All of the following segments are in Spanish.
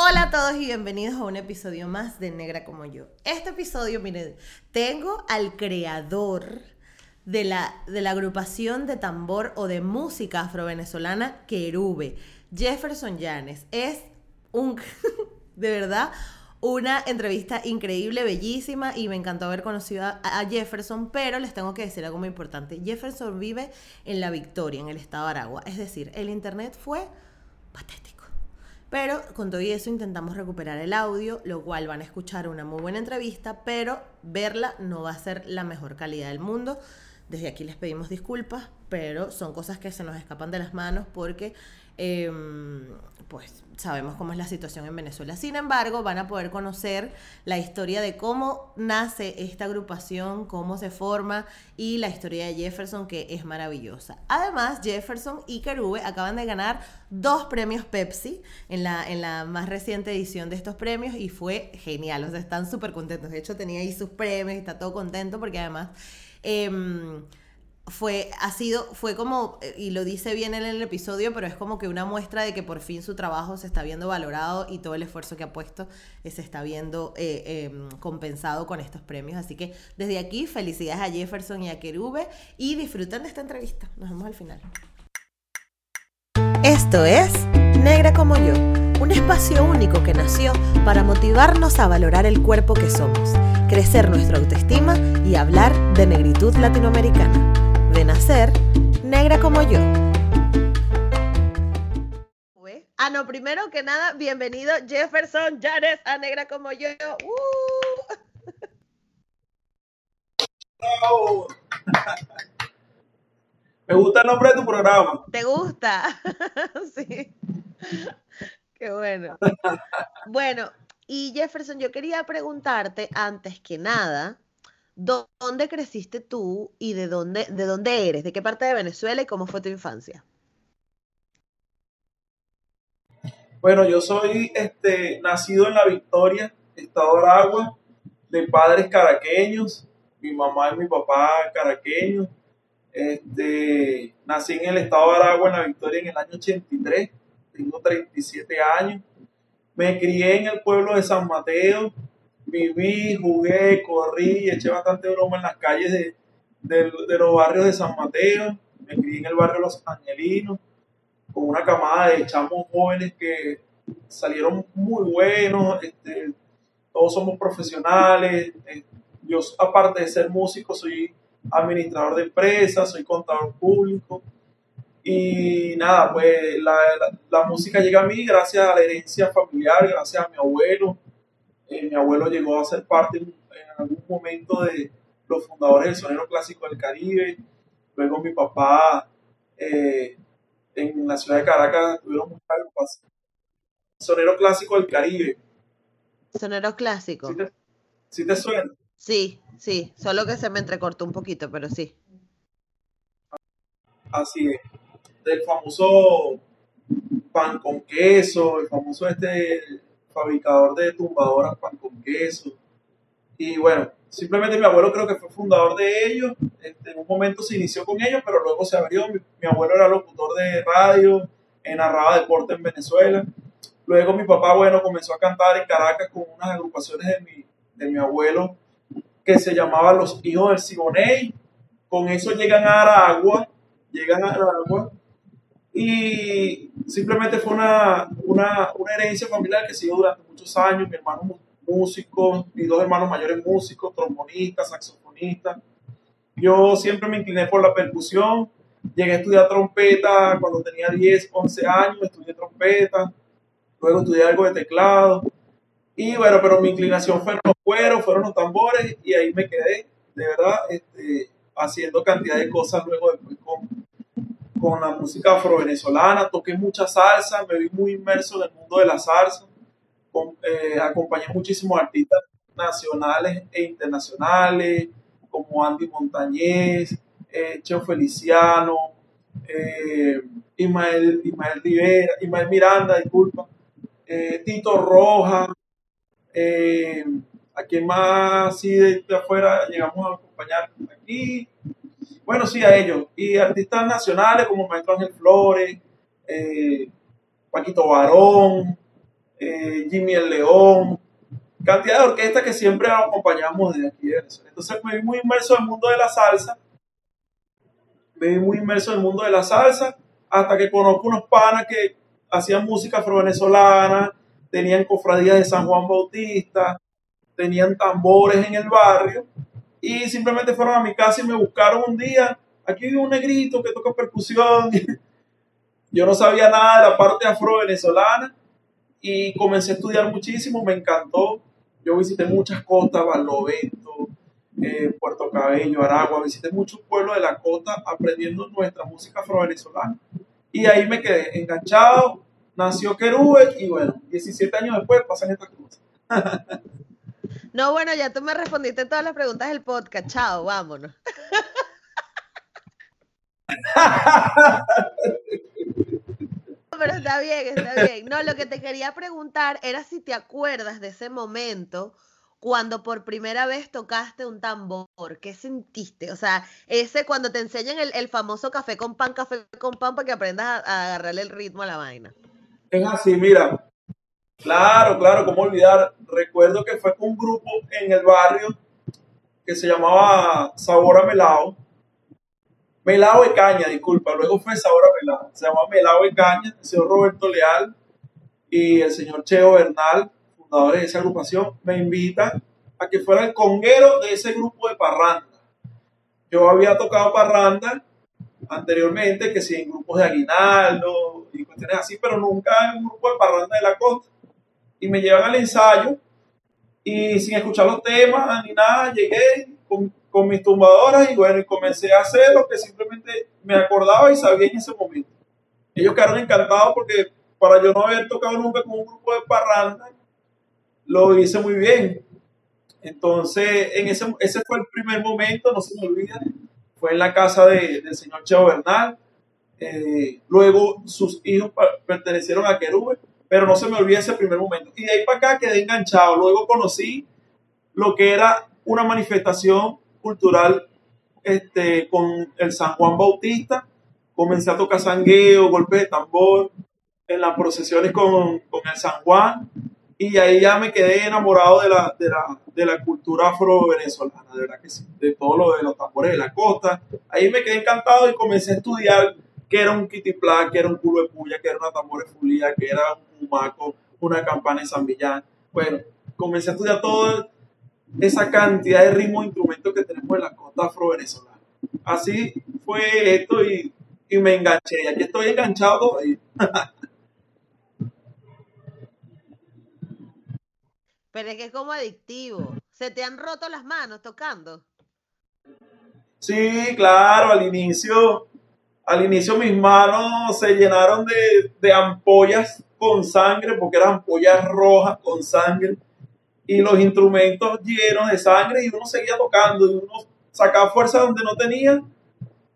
Hola a todos y bienvenidos a un episodio más de Negra como yo. Este episodio, miren, tengo al creador de la, de la agrupación de tambor o de música afrovenezolana Querube, Jefferson Llanes. Es un, de verdad, una entrevista increíble, bellísima y me encantó haber conocido a, Jefferson, pero les tengo que decir algo muy importante. Jefferson vive en La Victoria, en el estado Aragua. Es decir, el internet fue patético. Pero con todo eso intentamos recuperar el audio, lo cual van a escuchar una muy buena entrevista, pero verla no va a ser la mejor calidad del mundo. Desde aquí les pedimos disculpas, pero son cosas que se nos escapan de las manos porque eh, pues sabemos cómo es la situación en Venezuela. Sin embargo, van a poder conocer la historia de cómo nace esta agrupación, cómo se forma y la historia de Jefferson, que es maravillosa. Además, Jefferson y Kerube acaban de ganar dos premios Pepsi en la, en la más reciente edición de estos premios y fue genial. O sea, están súper contentos. De hecho, tenía ahí sus premios y está todo contento porque además... Eh, fue, ha sido, fue como, y lo dice bien en el episodio, pero es como que una muestra de que por fin su trabajo se está viendo valorado y todo el esfuerzo que ha puesto se está viendo eh, eh, compensado con estos premios. Así que desde aquí, felicidades a Jefferson y a Kerube y disfruten de esta entrevista. Nos vemos al final. Esto es Negra como yo, un espacio único que nació para motivarnos a valorar el cuerpo que somos, crecer nuestra autoestima y hablar de negritud latinoamericana de nacer negra como yo. Ah, no, primero que nada, bienvenido Jefferson Janes a Negra como yo. ¡Uh! Oh. Me gusta el nombre de tu programa. ¿Te gusta? sí. Qué bueno. Bueno, y Jefferson, yo quería preguntarte antes que nada, ¿Dónde creciste tú y de dónde, de dónde eres? ¿De qué parte de Venezuela y cómo fue tu infancia? Bueno, yo soy este, nacido en La Victoria, Estado Aragua, de padres caraqueños, mi mamá y mi papá caraqueños. Este, nací en el Estado de Aragua, en La Victoria, en el año 83, tengo 37 años. Me crié en el pueblo de San Mateo, viví, jugué, corrí, eché bastante broma en las calles de, de, los barrios de San Mateo, me crié en el barrio Los Angelinos, con una camada de chamos jóvenes que salieron muy buenos, este, todos somos profesionales, eh, yo aparte de ser músico soy administrador de empresas, soy contador público, y nada, pues la, la, música llega a mí gracias a la herencia familiar, gracias a mi abuelo, eh, mi abuelo llegó a ser parte en, algún momento de los fundadores del sonero clásico del Caribe. Luego mi papá eh, en la ciudad de Caracas tuvieron muchas agrupaciones. Sonero clásico del Caribe. Sonero clásico. ¿Sí te, suena? Sí, sí, solo que se me entrecortó un poquito, pero sí. Así es. Del famoso pan con queso, el famoso este fabricador de tumbadoras pan con queso. Y bueno, simplemente mi abuelo creo que fue fundador de ellos. Este, en un momento se inició con ellos, pero luego se abrió. Mi, abuelo era locutor de radio, narraba deporte en Venezuela. Luego mi papá, bueno, comenzó a cantar en Caracas con unas agrupaciones de mi, de mi abuelo que se llamaba Los Hijos del Siboney. Con eso llegan a Aragua, llegan a Aragua y simplemente fue una, una, una herencia familiar que siguió durante muchos años. Mi hermano músico, mis dos hermanos mayores músicos, trombonistas, saxofonistas. Yo siempre me incliné por la percusión. Llegué a estudiar trompeta cuando tenía 10, 11 años, estudié trompeta. Luego estudié algo de teclado. Y bueno, pero mi inclinación fue los cueros, fueron los tambores y ahí me quedé, de verdad, este, haciendo cantidad de cosas luego después con, con la música afro-venezolana, toqué mucha salsa, me vi muy inmerso en el mundo de la salsa, eh, acompañé muchísimos artistas nacionales e internacionales, como Andy Montañez, eh, Cheo Feliciano, eh, Ismael, Ismael Rivera, Ismael Miranda, disculpa, eh, Tito Roja, eh, a quien más así de, afuera llegamos a acompañar aquí. Bueno, sí, a ellos. Y artistas nacionales como Maestro Ángel Flores, eh, Paquito Barón, eh, Jimmy el León, cantidad de orquestas que siempre acompañamos desde aquí. Entonces me vi muy inmerso en el mundo de la salsa, me vi muy inmerso en el mundo de la salsa, hasta que conozco unos panas que hacían música afro-venezolana, tenían cofradías de San Juan Bautista, tenían tambores en el barrio y simplemente fueron a mi casa y me buscaron un día. Aquí vive un negrito que toca percusión. Yo no sabía nada de la parte afro-venezolana y comencé a estudiar muchísimo, me encantó. Yo visité muchas costas, Barlovento, eh, Puerto Cabello, Aragua, visité muchos pueblos de la costa aprendiendo nuestra música afro-venezolana. Y ahí me quedé enganchado, nació Querube y bueno, 17 años después pasan estas cosas. No, bueno, ya tú me respondiste todas las preguntas del podcast. Chao, vámonos. Pero está bien, está bien. No, lo que te quería preguntar era si te acuerdas de ese momento cuando por primera vez tocaste un tambor. ¿Qué sentiste? O sea, ese cuando te enseñan el, famoso café con pan, café con pan, para que aprendas a agarrarle el ritmo a la vaina. Es así, mira, Claro, claro, cómo olvidar. Recuerdo que fue con un grupo en el barrio que se llamaba Sabor a Melao. Melao de Caña, disculpa. Luego fue Sabor a Melao. Se llamaba Melao de Caña. El señor Roberto Leal y el señor Cheo Bernal, fundadores de esa agrupación, me invitan a que fuera el conguero de ese grupo de parranda. Yo había tocado parranda anteriormente, que sí, en grupos de aguinaldo y cuestiones así, pero nunca en un grupo de parranda de la costa y me llevan al ensayo y sin escuchar los temas ni nada, llegué con, con mis tumbadoras y bueno, y comencé a hacer lo que simplemente me acordaba y sabía en ese momento. Ellos quedaron encantados porque para yo no haber tocado nunca con un grupo de parranda, lo hice muy bien. Entonces, en ese, ese fue el primer momento, no se me olvida, fue en la casa de, del señor Cheo Bernal. Eh, luego sus hijos pertenecieron a Querube pero no se me olvida ese primer momento. Y de ahí para acá quedé enganchado. Luego conocí lo que era una manifestación cultural este, con el San Juan Bautista. Comencé a tocar sangueo, golpes de tambor, en las procesiones con, con el San Juan. Y ahí ya me quedé enamorado de la, de la, de la cultura afro-venezolana, de verdad que sí, de todo lo de los tambores de la costa. Ahí me quedé encantado y comencé a estudiar que era un kitiplá, que era un culo de puya, que era una tambor de fulía, que era un maco, una campana de San Millán. Bueno, comencé a estudiar toda esa cantidad de ritmos e instrumentos que tenemos en la costa afro-venezolana. Así fue esto y, y, me enganché. Y aquí estoy enganchado Pero es que es como adictivo. ¿Se te han roto las manos tocando? Sí, claro, al inicio al inicio mis manos se llenaron de, ampollas con sangre, porque eran ampollas rojas con sangre, y los instrumentos llenos de sangre, y uno seguía tocando, y uno sacaba fuerza donde no tenía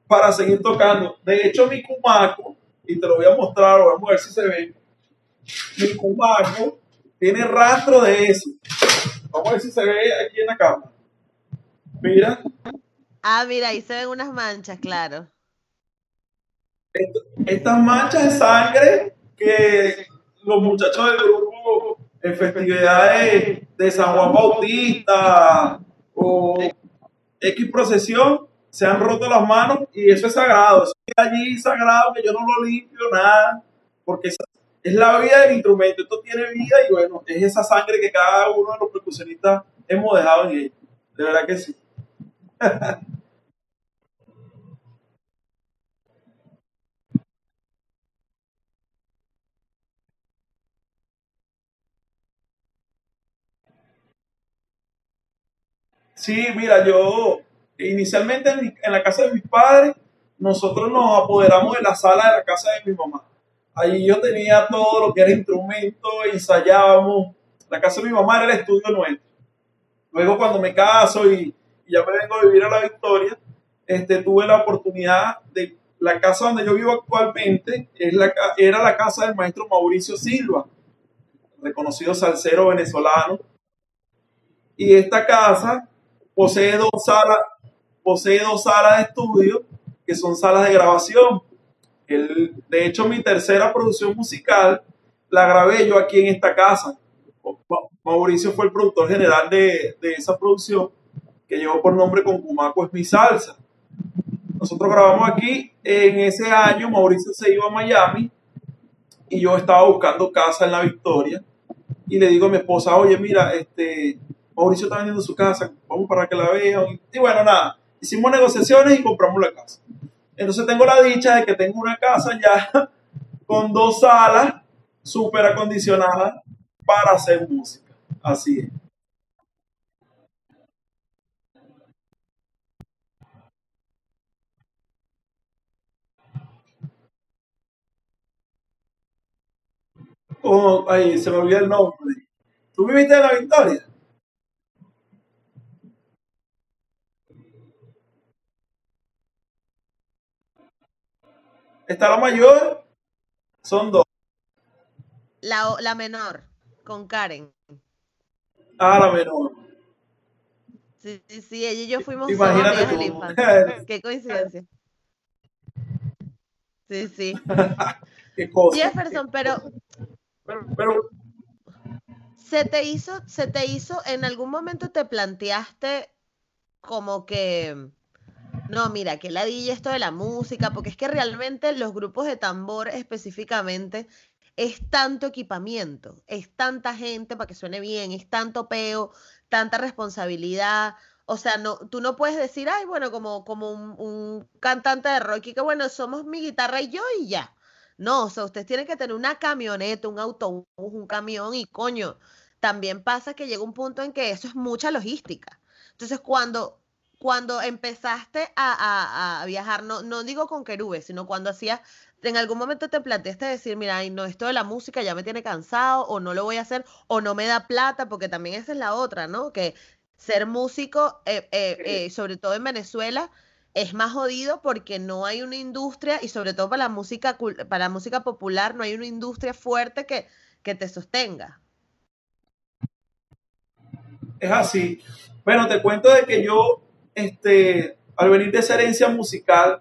para seguir tocando. De hecho, mi cumaco, y te lo voy a mostrar, vamos a ver si se ve, mi cumaco tiene rastro de eso. Vamos a ver si se ve aquí en la cámara. Mira. Ah, mira, ahí se ven unas manchas, claro estas manchas de sangre que los muchachos del grupo en festividades de San Juan Bautista o X procesión se han roto las manos y eso es sagrado. Eso es allí sagrado que yo no lo limpio nada porque es la vida del instrumento. Esto tiene vida y bueno, es esa sangre que cada uno de los percusionistas hemos dejado en él. De verdad que sí. Sí, mira, yo inicialmente en, la casa de mis padres nosotros nos apoderamos de la sala de la casa de mi mamá. Allí yo tenía todo lo que era instrumento, ensayábamos. La casa de mi mamá era el estudio nuestro. Luego cuando me caso y, y ya me vengo a vivir a la Victoria, este, tuve la oportunidad de la casa donde yo vivo actualmente es la, era la casa del maestro Mauricio Silva, reconocido salsero venezolano. Y esta casa posee dos salas, posee dos salas de estudio que son salas de grabación. El, de hecho, mi tercera producción musical la grabé yo aquí en esta casa. Mauricio fue el productor general de, de esa producción que llevó por nombre Concumaco es mi salsa. Nosotros grabamos aquí. En ese año Mauricio se iba a Miami y yo estaba buscando casa en la Victoria. Y le digo a mi esposa, oye, mira, este, Mauricio está vendiendo su casa, vamos para que la vean. Y bueno, nada, hicimos negociaciones y compramos la casa. Entonces tengo la dicha de que tengo una casa ya con dos salas súper acondicionadas para hacer música. Así es. Oh, ahí se me olvidó el nombre. ¿Tú viviste en la Victoria? Está la mayor, son dos. La, la menor, con Karen. Ah, la menor. Sí, sí, sí, ella y yo fuimos Imagínate tú. infancia. Qué coincidencia. Sí, sí. Qué cosa. Jefferson, pero Pero, pero se te hizo, se te hizo, en algún momento te planteaste como que, no, mira, que ladilla esto de la música, porque es que realmente los grupos de tambor específicamente es tanto equipamiento, es tanta gente para que suene bien, es tanto peo, tanta responsabilidad. O sea, no, tú no puedes decir, ay, bueno, como, como un, un cantante de rock y que bueno, somos mi guitarra y yo y ya. No, o sea, ustedes tienen que tener una camioneta, un autobús, un camión y coño, también pasa que llega un punto en que eso es mucha logística. Entonces, cuando, cuando empezaste a, a- a viajar, no, no digo con querubes, sino cuando hacías, en algún momento te planteaste decir, mira, ay, no, esto de la música ya me tiene cansado, o no lo voy a hacer, o no me da plata, porque también esa es la otra, ¿no? Que ser músico, eh, eh, eh, sobre todo en Venezuela, es más jodido porque no hay una industria, y sobre todo para la música, para la música popular, no hay una industria fuerte que, que te sostenga. es así. Bueno, te cuento de que yo, este, al venir de esa herencia musical,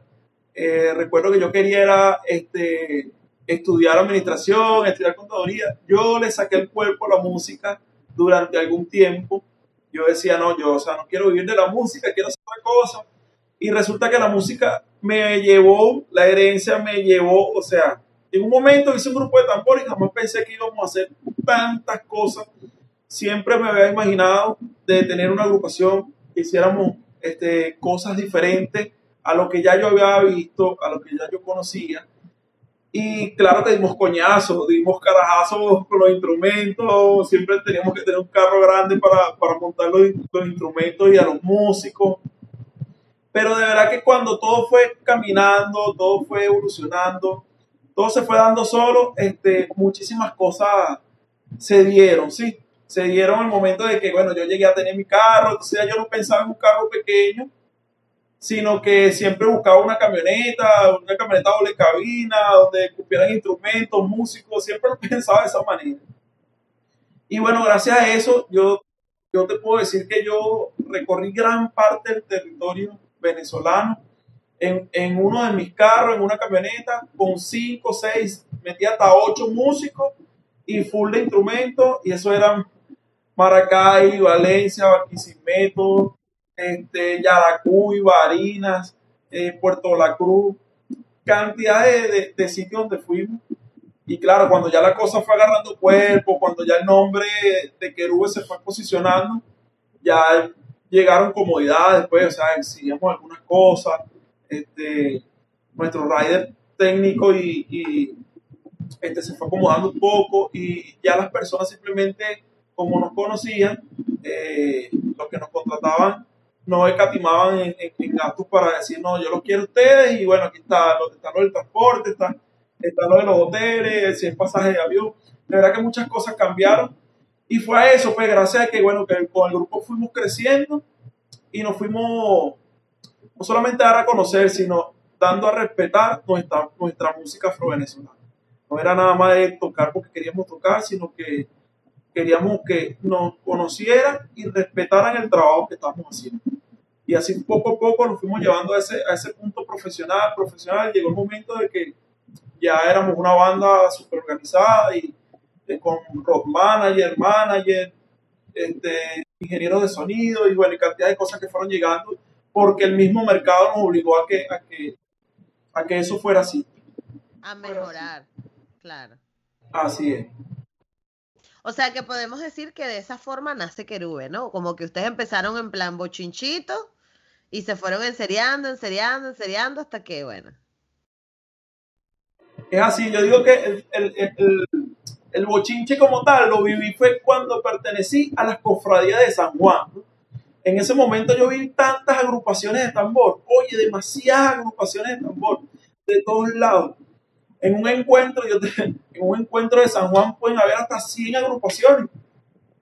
eh, recuerdo que yo quería era, este, estudiar administración, estudiar contaduría. Yo le saqué el cuerpo a la música durante algún tiempo. Yo decía, no, yo, o sea, no quiero vivir de la música, quiero hacer otra cosa. Y resulta que la música me llevó, la herencia me llevó, o sea, en un momento hice un grupo de tambor y jamás pensé que íbamos a hacer tantas cosas. Siempre me había imaginado de tener una agrupación que hiciéramos este, cosas diferentes a lo que ya yo había visto, a lo que ya yo conocía. Y claro que dimos coñazos, dimos carajazos con los instrumentos, siempre teníamos que tener un carro grande para, para montar los, los instrumentos y a los músicos. Pero de verdad que cuando todo fue caminando, todo fue evolucionando, todo se fue dando solo, este, muchísimas cosas se dieron, ¿sí? Se dieron el momento de que, bueno, yo llegué a tener mi carro, entonces ya yo no pensaba en un carro pequeño, sino que siempre buscaba una camioneta, una camioneta doble cabina, donde cupieran instrumentos, músicos, siempre lo pensaba de esa manera. Y bueno, gracias a eso, yo, yo te puedo decir que yo recorrí gran parte del territorio venezolano en, en uno de mis carros, en una camioneta, con cinco, seis, metí hasta ocho músicos y full de instrumentos, y eso eran Maracay, Valencia, Barquisimeto, este, Yaracuy, Barinas, eh, Puerto La Cruz, cantidad de, de- de sitios donde fuimos. Y claro, cuando ya la cosa fue agarrando cuerpo, cuando ya el nombre de Querube se fue posicionando, ya llegaron comodidades, pues, o sea, exigíamos algunas cosas. Este, nuestro rider técnico y, y, este, se fue acomodando un poco y ya las personas simplemente, como nos conocían, eh, los que nos contrataban no escatimaban en, en, gastos para decir, no, yo los quiero ustedes y bueno, aquí está, está lo del transporte, está, está lo de los hoteles, si es pasaje de avión. De verdad que muchas cosas cambiaron y fue a eso, pues gracias a que, bueno, que con el grupo fuimos creciendo y nos fuimos no solamente a dar a conocer, sino dando a respetar nuestra, nuestra música afro-venezolana. No era nada más de tocar porque queríamos tocar, sino que queríamos que nos conocieran y respetaran el trabajo que estamos haciendo. Y así poco a poco nos fuimos llevando a ese, a ese punto profesional, profesional. Llegó el momento de que ya éramos una banda súper organizada y eh, con rock manager, manager, este, ingenieros de sonido y bueno, cantidad de cosas que fueron llegando porque el mismo mercado nos obligó a que, a que, a que eso fuera así. A mejorar, claro. Así es. O sea que podemos decir que de esa forma nace Querube, ¿no? Como que ustedes empezaron en plan bochinchito y se fueron enseriando, enseriando, enseriando hasta que, bueno. Es así, yo digo que el, el bochinche como tal lo viví fue cuando pertenecí a las cofradías de San Juan. En ese momento yo vi tantas agrupaciones de tambor, oye, demasiadas agrupaciones de tambor de todos lados. En un encuentro, yo en un encuentro de San Juan pueden haber hasta 100 agrupaciones.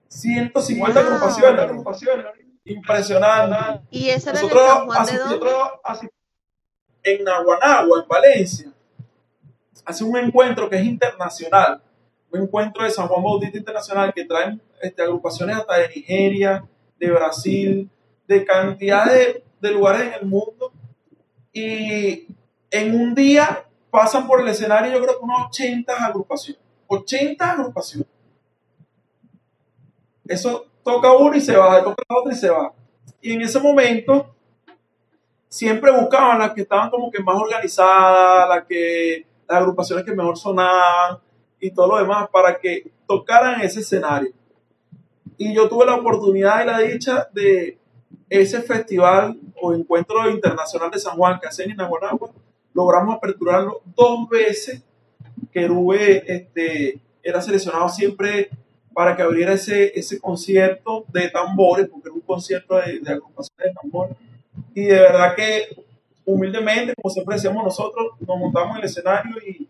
150 agrupaciones, Impresionante. ¿Y eso era Nosotros en San Juan de dónde? En Naguanagua, en Valencia. Hace un encuentro que es internacional un encuentro de San Juan Bautista Internacional que traen este, agrupaciones hasta de Nigeria, de Brasil, de cantidad de, lugares en el mundo. Y en un día pasan por el escenario, yo creo que unas 80 agrupaciones. 80 agrupaciones. Eso toca uno y se va, toca otro y se va. Y en ese momento siempre buscaban las que estaban como que más organizadas, las que las agrupaciones que mejor sonaban y todo lo demás para que tocaran ese escenario. Y yo tuve la oportunidad y la dicha de ese festival o encuentro internacional de San Juan que hacen en Aguanagua, logramos aperturarlo dos veces. Querube este, era seleccionado siempre para que abriera ese, ese concierto de tambores, porque era un concierto de, de de tambores. Y de verdad que humildemente, como siempre decíamos nosotros, nos montamos en el escenario y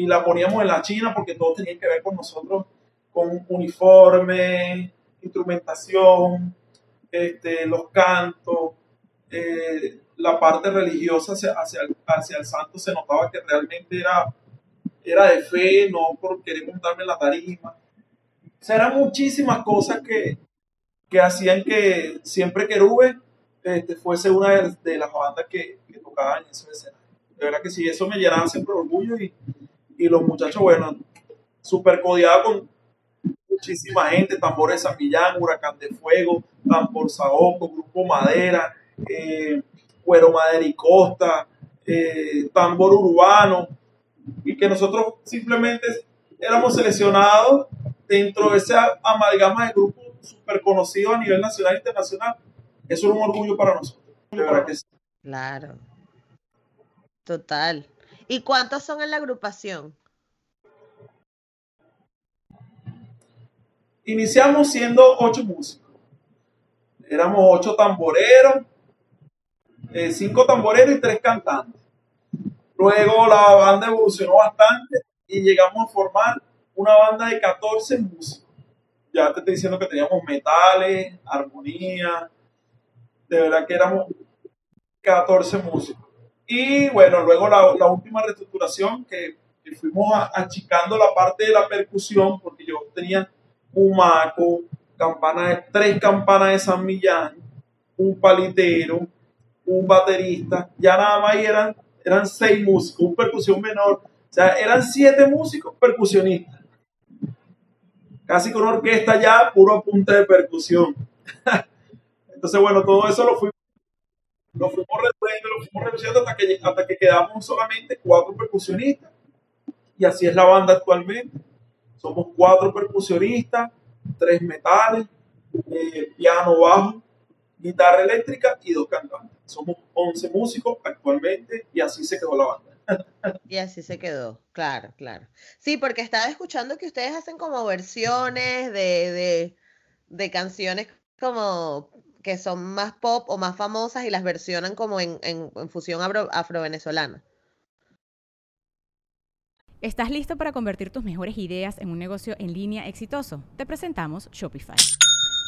y la poníamos en la China porque todo tenía que ver con nosotros, con uniforme, instrumentación, este, los cantos, eh, la parte religiosa hacia, hacia, el, santo se notaba que realmente era, era de fe, no por querer montarme en la tarima. O sea, eran muchísimas cosas que, que hacían que siempre Querube este, fuese una de, las bandas que, tocaban en ese escenario. De verdad que sí, eso me llenaba siempre orgullo y, y los muchachos, bueno, super codiados con muchísima gente, tambores San Millán, Huracán de Fuego, Tambor Saoco, Grupo Madera, eh, Cuero Madera y Costa, eh, Tambor Urbano, y que nosotros simplemente éramos seleccionados dentro de esa amalgama de grupos súper conocidos a nivel nacional e internacional. Eso es un orgullo para nosotros. Claro. Total. ¿Y cuántos son en la agrupación? Iniciamos siendo ocho músicos. Éramos ocho tamboreros, eh, cinco tamboreros y tres cantantes. Luego la banda evolucionó bastante y llegamos a formar una banda de 14 músicos. Ya te estoy diciendo que teníamos metales, armonía, de verdad que éramos 14 músicos. Y bueno, luego la, última reestructuración que, fuimos achicando la parte de la percusión, porque yo tenía un maco, campana tres campanas de San Millán, un palitero, un baterista, ya nada más eran, eran seis músicos, un percusión menor, o sea, eran siete músicos percusionistas. Casi con orquesta ya, puro apunte de percusión. Entonces, bueno, todo eso lo fuimos lo fuimos reduciendo, lo fuimos reduciendo hasta que, hasta que quedamos solamente cuatro percusionistas. Y así es la banda actualmente. Somos cuatro percusionistas, tres metales, eh, piano, bajo, guitarra eléctrica y dos cantantes. Somos 11 músicos actualmente y así se quedó la banda. Y así se quedó, claro, claro. Sí, porque estaba escuchando que ustedes hacen como versiones de, de, de canciones como que son más pop o más famosas y las versionan como en, en, fusión afro-venezolana. ¿Estás listo para convertir tus mejores ideas en un negocio en línea exitoso? Te presentamos Shopify.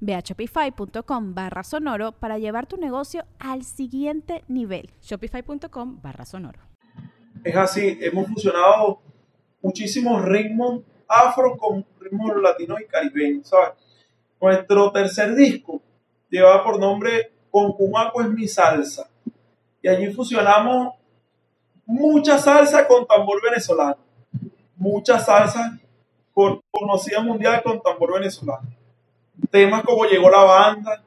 Ve a shopify.com barra sonoro para llevar tu negocio al siguiente nivel. Shopify.com barra sonoro. Es así, hemos fusionado muchísimos ritmos afro con ritmos latinos y caribeños, ¿sabes? Nuestro tercer disco lleva por nombre Con Cumaco es mi salsa. Y allí fusionamos mucha salsa con tambor venezolano. Mucha salsa conocida mundial con tambor venezolano temas como Llegó la banda,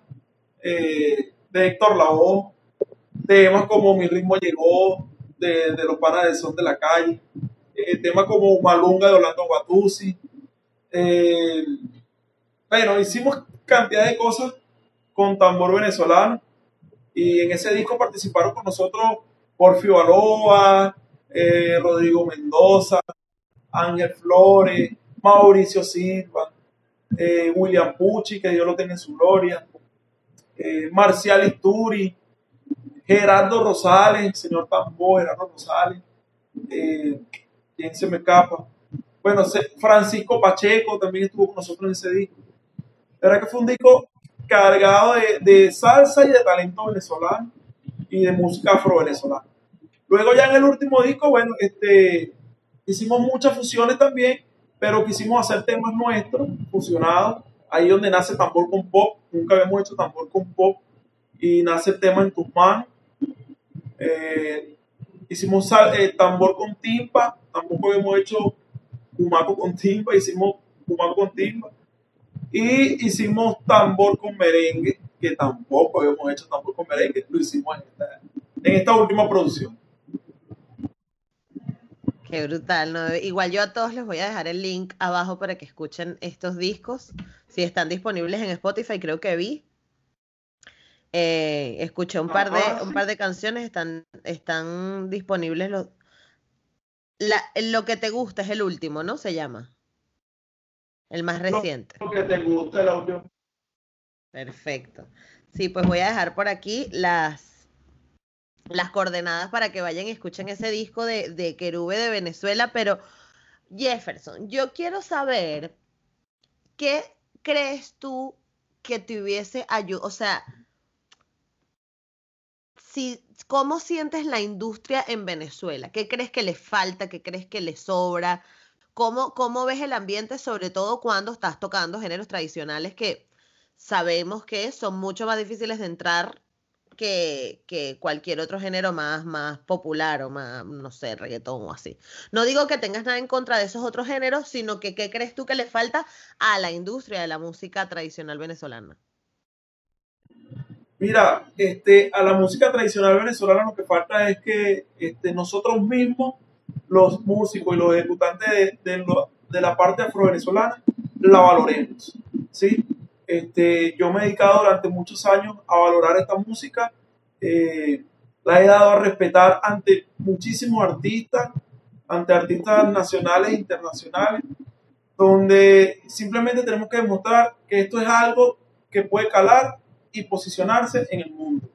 eh, de Héctor Lavoe, temas como Mi ritmo llegó, de, los panas de son de la calle, eh, temas como Malunga de Orlando Guatuzzi. Eh, bueno, hicimos cantidad de cosas con tambor venezolano y en ese disco participaron con nosotros Porfio Aloa, Rodrigo Mendoza, Ángel Flores, Mauricio Silva, eh, William Pucci, que Dios lo tenga en su gloria, eh, Marcial Isturi, Gerardo Rosales, señor Tambor, Gerardo Rosales, eh, ¿quién se me escapa? Bueno, Francisco Pacheco también estuvo con nosotros en ese disco. La que fue un disco cargado de, salsa y de talento venezolano y de música afro-venezolana. Luego ya en el último disco, bueno, este, hicimos muchas fusiones también pero quisimos hacer temas nuestros, fusionados, ahí donde nace tambor con pop, nunca habíamos hecho tambor con pop, y nace el tema en tus manos. Eh, hicimos eh, tambor con timpa, tampoco habíamos hecho cumaco con timpa, hicimos cumaco con timpa, y hicimos tambor con merengue, que tampoco habíamos hecho tambor con merengue, lo hicimos en esta última producción. Qué brutal, ¿no? Igual yo a todos les voy a dejar el link abajo para que escuchen estos discos. Si están disponibles en Spotify, creo que vi. Eh, escuché un par de, un par de canciones, están, están disponibles los. lo que te gusta es el último, ¿no? Se llama. El más reciente. Lo que te gusta el audio. Perfecto. Sí, pues voy a dejar por aquí las, las coordenadas para que vayan y escuchen ese disco de, de Querube de Venezuela, pero Jefferson, yo quiero saber qué crees tú que te hubiese ayudado, o sea, si, ¿cómo sientes la industria en Venezuela? ¿Qué crees que le falta? ¿Qué crees que le sobra? ¿Cómo, ¿Cómo ves el ambiente, sobre todo cuando estás tocando géneros tradicionales que sabemos que son mucho más difíciles de entrar que, cualquier otro género más, más popular o más, no sé, reggaetón o así. No digo que tengas nada en contra de esos otros géneros, sino que qué crees tú que le falta a la industria de la música tradicional venezolana. Mira, este, a la música tradicional venezolana lo que falta es que este, nosotros mismos, los músicos y los ejecutantes de, de, de la parte afro-venezolana, la valoremos. ¿sí? Este, yo me he dedicado durante muchos años a valorar esta música. Eh, la he dado a respetar ante muchísimos artistas, ante artistas nacionales e internacionales, donde simplemente tenemos que demostrar que esto es algo que puede calar y posicionarse en el mundo.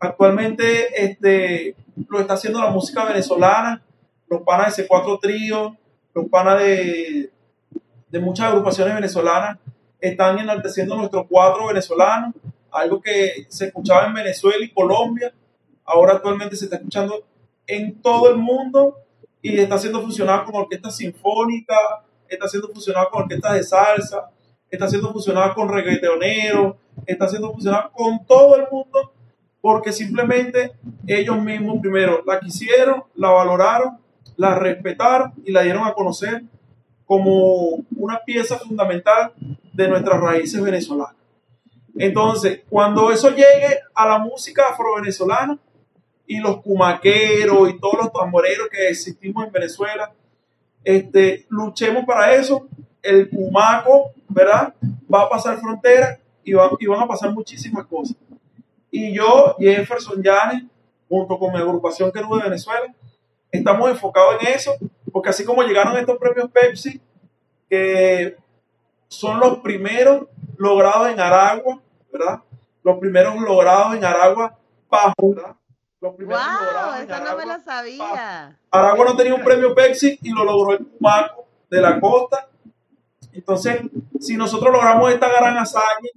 Actualmente este, lo está haciendo la música venezolana, los panas de C4 Trío, los panas de, de muchas agrupaciones venezolanas están enalteciendo nuestro cuadro venezolano, algo que se escuchaba en Venezuela y Colombia, ahora actualmente se está escuchando en todo el mundo y está siendo fusionado con orquestas sinfónicas, está siendo fusionado con orquestas de salsa, está siendo fusionada con reggaetoneros, está siendo fusionada con todo el mundo, porque simplemente ellos mismos primero la quisieron, la valoraron, la respetaron y la dieron a conocer como una pieza fundamental de nuestras raíces venezolanas. Entonces, cuando eso llegue a la música afro-venezolana y los cumaqueros y todos los tamboreros que existimos en Venezuela, este, luchemos para eso. El cumaco, ¿verdad? Va a pasar frontera y, y van a pasar muchísimas cosas. Y yo, Jefferson Yanes, junto con mi agrupación que de Venezuela, estamos enfocados en eso, porque así como llegaron estos premios Pepsi, que son los primeros logrados en Aragua, ¿verdad? Los primeros logrados en Aragua bajo, ¿verdad? Los primeros wow, esa no me la sabía. Aragua no tenía un premio Pepsi y lo logró el Marco de la Costa. Entonces, si nosotros logramos esta gran hazaña,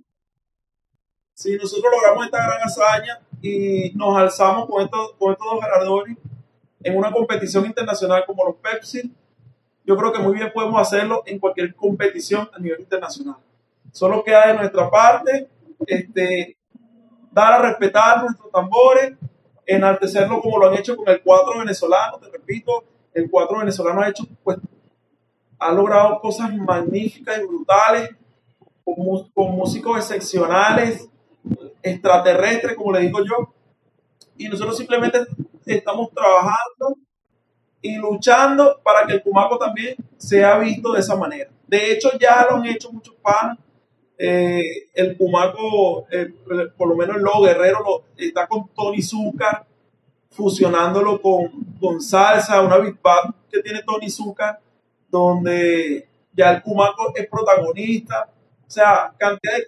si nosotros logramos esta gran hazaña y nos alzamos con estos, con estos dos ganadores en una competición internacional como los Pepsi, yo creo que muy bien podemos hacerlo en cualquier competición a nivel internacional. Solo queda de nuestra parte este, dar a respetar nuestros tambores, enaltecerlo como lo han hecho con el cuatro venezolano, te repito, el cuatro venezolano ha hecho, pues, ha logrado cosas magníficas y brutales, con, con músicos excepcionales, extraterrestres, como le digo yo, y nosotros simplemente estamos trabajando y luchando para que el Cumaco también sea visto de esa manera. De hecho, ya lo han hecho muchos panas. Eh, el Cumaco, eh, por lo menos el Guerrero, está con Tony Zucker, fusionándolo con, con salsa, una big que tiene Tony Zucker, donde ya el Cumaco es protagonista. O sea, cantidad de,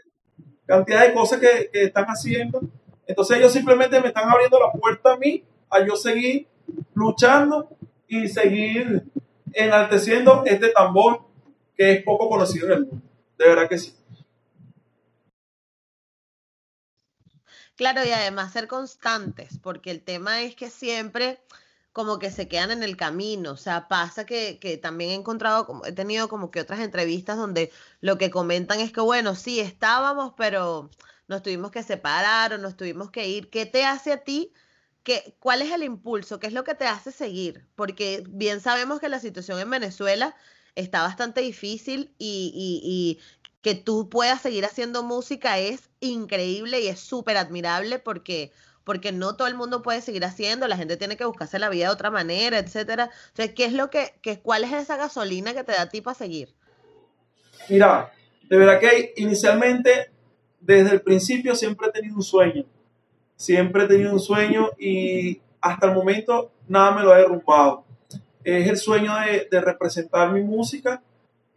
cantidad de cosas que, que están haciendo. Entonces ellos simplemente me están abriendo la puerta a mí, a yo seguir luchando y seguir enalteciendo este tambor que es poco conocido en el mundo. De verdad que sí. Claro, y además ser constantes, porque el tema es que siempre como que se quedan en el camino. O sea, pasa que, que también he encontrado, he tenido como que otras entrevistas donde lo que comentan es que, bueno, sí, estábamos, pero nos tuvimos que separar o nos tuvimos que ir. ¿Qué te hace a ti ¿cuál es el impulso? ¿Qué es lo que te hace seguir? Porque bien sabemos que la situación en Venezuela está bastante difícil y, que tú puedas seguir haciendo música es increíble y es súper admirable porque, porque no todo el mundo puede seguir haciendo, la gente tiene que buscarse la vida de otra manera, etcétera. Entonces, ¿qué es lo que, cuál es esa gasolina que te da a ti para seguir? Mira, de verdad que inicialmente, desde el principio siempre he tenido un sueño Siempre he tenido un sueño y hasta el momento nada me lo ha derrumbado. Es el sueño de, representar mi música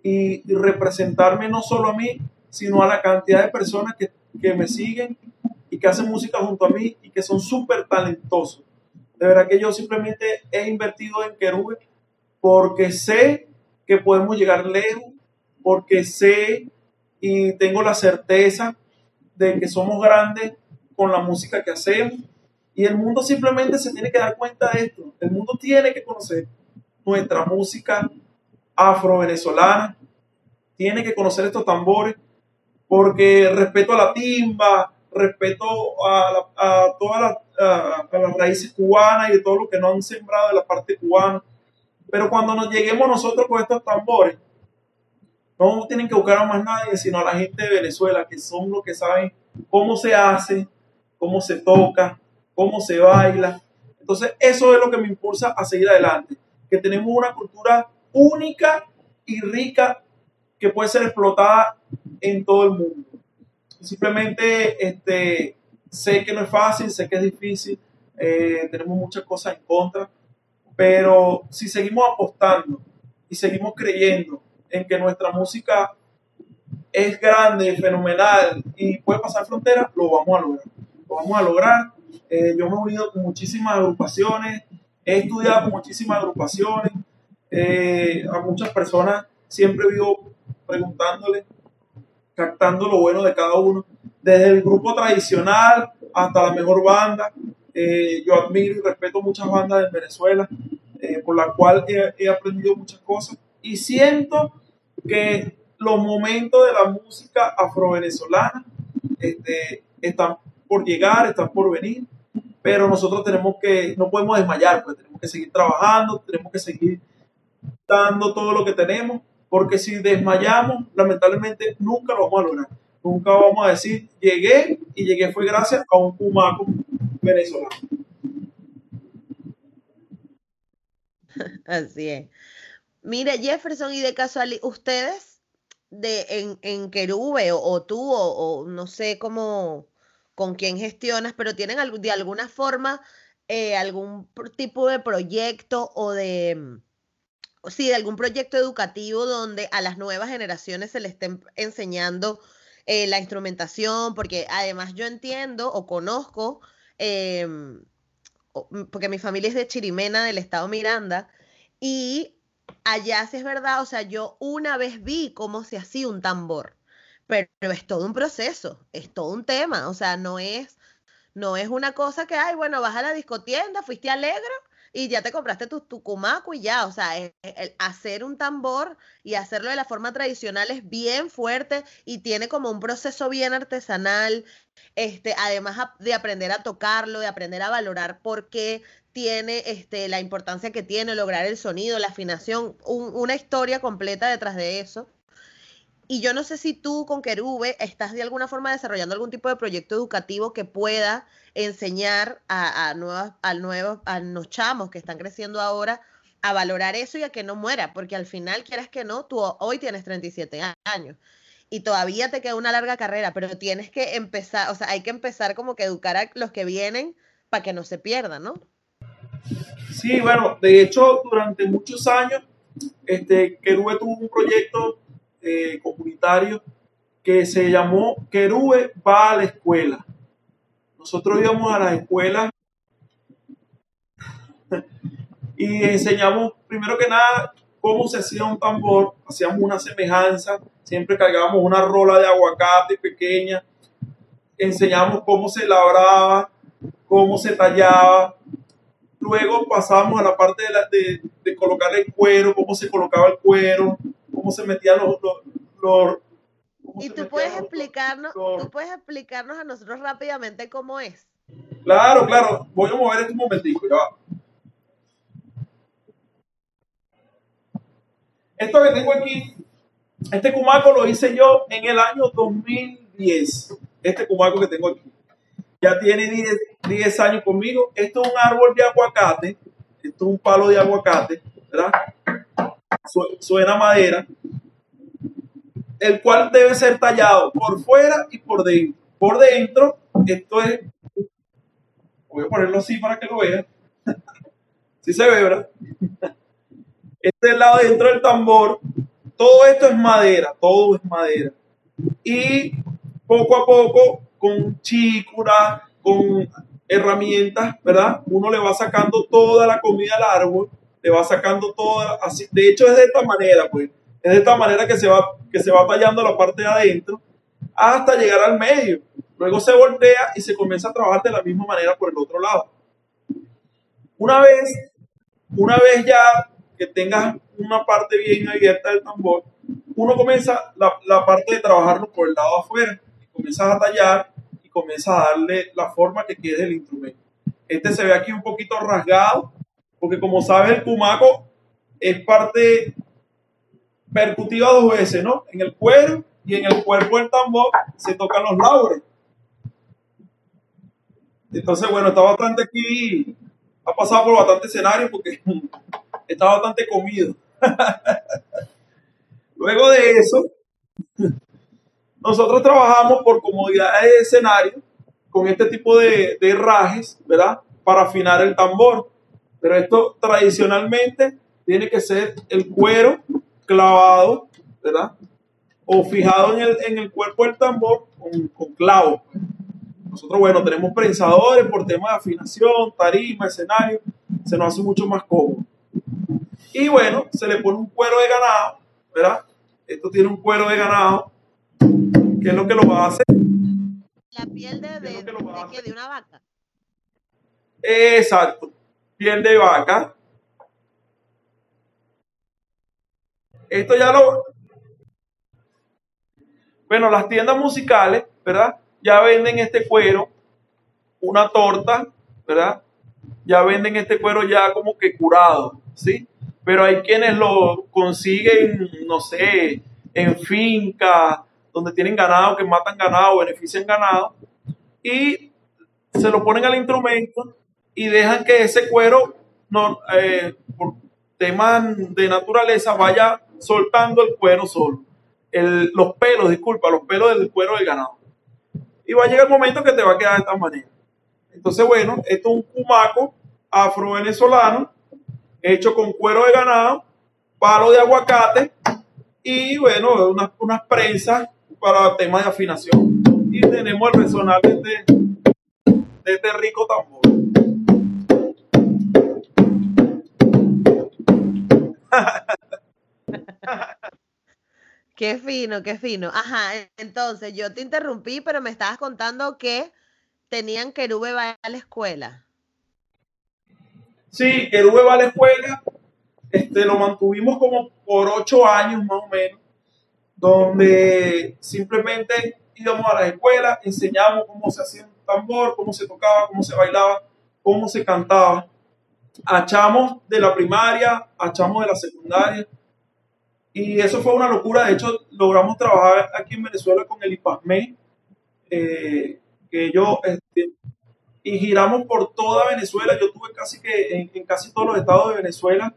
y, representarme no solo a mí, sino a la cantidad de personas que, me siguen y que hacen música junto a mí y que son súper talentosos. De verdad que yo simplemente he invertido en Querube porque sé que podemos llegar lejos, porque sé y tengo la certeza de que somos grandes con la música que hacemos. Y el mundo simplemente se tiene que dar cuenta de esto. El mundo tiene que conocer nuestra música afro-venezolana. Tiene que conocer estos tambores. Porque respeto a la timba, respeto a, todas las, las raíces cubanas y de todo lo que nos han sembrado de la parte cubana. Pero cuando nos lleguemos nosotros con estos tambores, no tienen que buscar a más nadie, sino a la gente de Venezuela, que son los que saben cómo se hace, cómo se toca, cómo se baila. Entonces, eso es lo que me impulsa a seguir adelante, que tenemos una cultura única y rica que puede ser explotada en todo el mundo. Simplemente este, sé que no es fácil, sé que es difícil, eh, tenemos muchas cosas en contra, pero si seguimos apostando y seguimos creyendo en que nuestra música es grande, fenomenal y puede pasar fronteras, lo vamos a lograr lo vamos a lograr. Eh, yo me he unido con muchísimas agrupaciones, he estudiado con muchísimas agrupaciones, eh, a muchas personas siempre vivo preguntándole, captando lo bueno de cada uno, desde el grupo tradicional hasta la mejor banda. Eh, yo admiro y respeto muchas bandas de Venezuela, por la cual he, he aprendido muchas cosas y siento que los momentos de la música afro-venezolana este, están por llegar, están por venir, pero nosotros tenemos que, no podemos desmayar, pues tenemos que seguir trabajando, tenemos que seguir dando todo lo que tenemos, porque si desmayamos, lamentablemente nunca lo vamos a lograr. Nunca vamos a decir, llegué y llegué fue gracias a un cumaco venezolano. Así es. Mire, Jefferson, y de casualidad, ustedes de, en, en Querube o, tú o, no sé cómo, con quién gestionas, pero tienen de alguna forma eh, algún tipo de proyecto o de, mm, sí, de algún proyecto educativo donde a las nuevas generaciones se les estén enseñando eh, la instrumentación, porque además yo entiendo o conozco, em, mm, porque mi familia es de Chirimena, del estado Miranda, y allá sí es verdad, o sea, yo una vez vi cómo se hacía un tambor, pero es todo un proceso, es todo un tema, o sea, no es, no es una cosa que, ay, bueno, vas a la discotienda, fuiste alegre y ya te compraste tu tucumaco y ya, o sea, hacer un tambor y hacerlo de la forma tradicional es bien fuerte y tiene como un proceso bien artesanal, este, además de aprender a tocarlo, de aprender a valorar por qué tiene este, la importancia que tiene lograr el sonido, la afinación, una historia completa detrás de eso. Y yo no sé si tú con Querube estás de alguna forma desarrollando algún tipo de proyecto educativo que pueda enseñar a, nuevas, a, nuevos, a los chamos que están creciendo ahora a valorar eso y a que no muera, porque al final, quieras que no, tú hoy tienes 37 años y todavía te queda una larga carrera, pero tienes que empezar, o sea, hay que empezar como que educar a los que vienen para que no se pierdan, ¿no? Sí, bueno, de hecho, durante muchos años, este, Querube tuvo un proyecto eh, comunitario que se llamó Querube va a la escuela. Nosotros íbamos a las escuelas y enseñamos, primero que nada, cómo se hacía un tambor, hacíamos una semejanza, siempre cargábamos una rola de aguacate pequeña, enseñamos cómo se labraba, cómo se tallaba, Luego pasamos a la parte de, la, de, colocar el cuero, cómo se colocaba el cuero, cómo se metían los... los, y tú puedes, explicarnos, tú puedes explicarnos a nosotros rápidamente cómo es. Claro, claro. Voy a mover esto un momentico, ya va. Esto que tengo aquí, este cumaco lo hice yo en el año 2010. Este cumaco que tengo aquí ya tiene 10, años conmigo. Esto es un árbol de aguacate, esto es un palo de aguacate, ¿verdad? Suena madera, el cual debe ser tallado por fuera y por dentro. Por dentro, esto es, voy a ponerlo así para que lo vean. si se ve, ¿verdad? Este lado dentro del tambor. Todo esto es madera, todo es madera. Y poco a poco con chícura, con herramientas, ¿verdad? Uno le va sacando toda la comida al árbol, le va sacando toda, así, de hecho es de esta manera, pues, es de esta manera que se va, que se va tallando la parte de adentro hasta llegar al medio. Luego se voltea y se comienza a trabajar de la misma manera por el otro lado. Una vez, una vez ya que tengas una parte bien abierta del tambor, uno comienza la, la parte de trabajarlo por el lado afuera comienzas a tallar y comienzas a darle la forma que quieres el instrumento. Este se ve aquí un poquito rasgado, porque como sabes el cumaco es parte percutiva dos veces, ¿no? En el cuero y en el cuerpo del tambor se tocan los lauros. Entonces, bueno, está bastante aquí, ha pasado por bastante escenario porque está bastante comido. Luego de eso, nosotros trabajamos por comodidad de escenario con este tipo de, de herrajes, ¿verdad? Para afinar el tambor. Pero esto tradicionalmente tiene que ser el cuero clavado, ¿verdad? O fijado en el, en el cuerpo del tambor con, con clavos. Nosotros, bueno, tenemos prensadores por tema de afinación, tarima, escenario, se nos hace mucho más cómodo. Y bueno, se le pone un cuero de ganado, ¿verdad? Esto tiene un cuero de ganado ¿Qué es lo que lo va a hacer? La piel de, de, de, de una vaca. Exacto, piel de vaca. Esto ya lo, Bueno, las tiendas musicales, ¿verdad? Ya venden este cuero, una torta, ¿verdad? Ya venden este cuero ya como que curado, ¿sí? Pero hay quienes lo consiguen, no sé, en finca, donde tienen ganado, que matan ganado, benefician ganado, y se lo ponen al instrumento y dejan que ese cuero, no, eh, por temas de naturaleza, vaya soltando el cuero solo. los pelos, disculpa, los pelos del cuero del ganado. Y va a llegar el momento que te va a quedar de esta manera. Entonces, bueno, esto es un cumaco afro-venezolano hecho con cuero de ganado, palo de aguacate y, bueno, unas, unas prensas para temas de afinación. Y tenemos el resonar de este, de este rico tambor. Qué fino, qué fino. Ajá, entonces yo te interrumpí, pero me estabas contando que tenían querube va a la escuela. Sí, querube va a la escuela. Este, lo mantuvimos como por ocho años más o menos, donde simplemente íbamos a la escuela, enseñamos cómo se hacía un tambor, cómo se tocaba, cómo se bailaba, cómo se cantaba. Achamos de la primaria, achamos de la secundaria, y eso fue una locura. De hecho, logramos trabajar aquí en Venezuela con el IPASME, eh, que yo, este, y giramos por toda Venezuela. Yo tuve casi que en, casi todos los estados de Venezuela,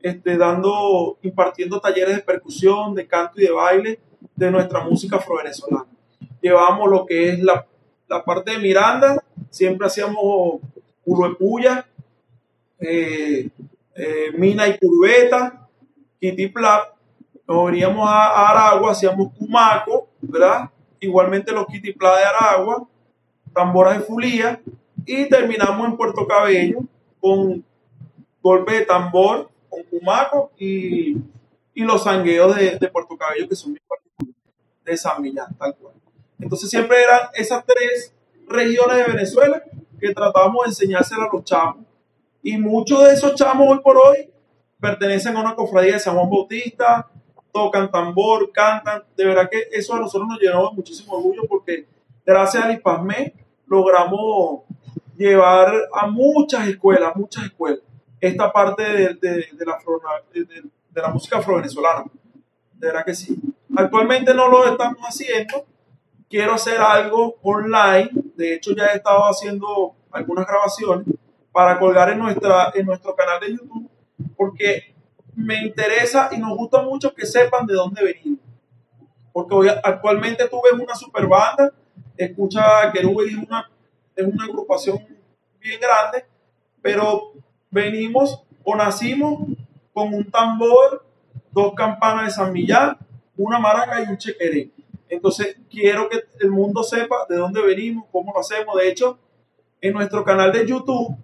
este, dando, impartiendo talleres de percusión, de canto y de baile de nuestra música afro-venezolana. Llevamos lo que es la, la parte de Miranda, siempre hacíamos Uruepuya, eh, eh, Mina y Curveta, Kitty Plap, nos veníamos a, Aragua, hacíamos Cumaco, ¿verdad? Igualmente los Kitipla de Aragua, tamboras de Fulía, y terminamos en Puerto Cabello con golpe de tambor, con Cumaco y, los sangueos de, Puerto Cabello, que son muy particulares, de San Millán, tal cual. Entonces siempre eran esas tres regiones de Venezuela que tratábamos de enseñársela a los chamos. Y muchos de esos chamos hoy por hoy pertenecen a una cofradía de San Juan Bautista, tocan tambor, cantan. De verdad que eso a nosotros nos llenó de muchísimo orgullo porque gracias al IPASME logramos llevar a muchas escuelas, muchas escuelas, esta parte de, de, la, de, la música afro-venezolana. De verdad que sí. Actualmente no lo estamos haciendo. Quiero hacer algo online. De hecho, ya he estado haciendo algunas grabaciones para colgar en, nuestra, en nuestro canal de YouTube. Porque me interesa y nos gusta mucho que sepan de dónde venimos. Porque actualmente tú ves una super banda, escucha que es una, es una agrupación bien grande, pero venimos o nacimos con un tambor, dos campanas de San Millán, una maraca y un chequeré. Entonces quiero que el mundo sepa de dónde venimos, cómo lo hacemos. De hecho, en nuestro canal de YouTube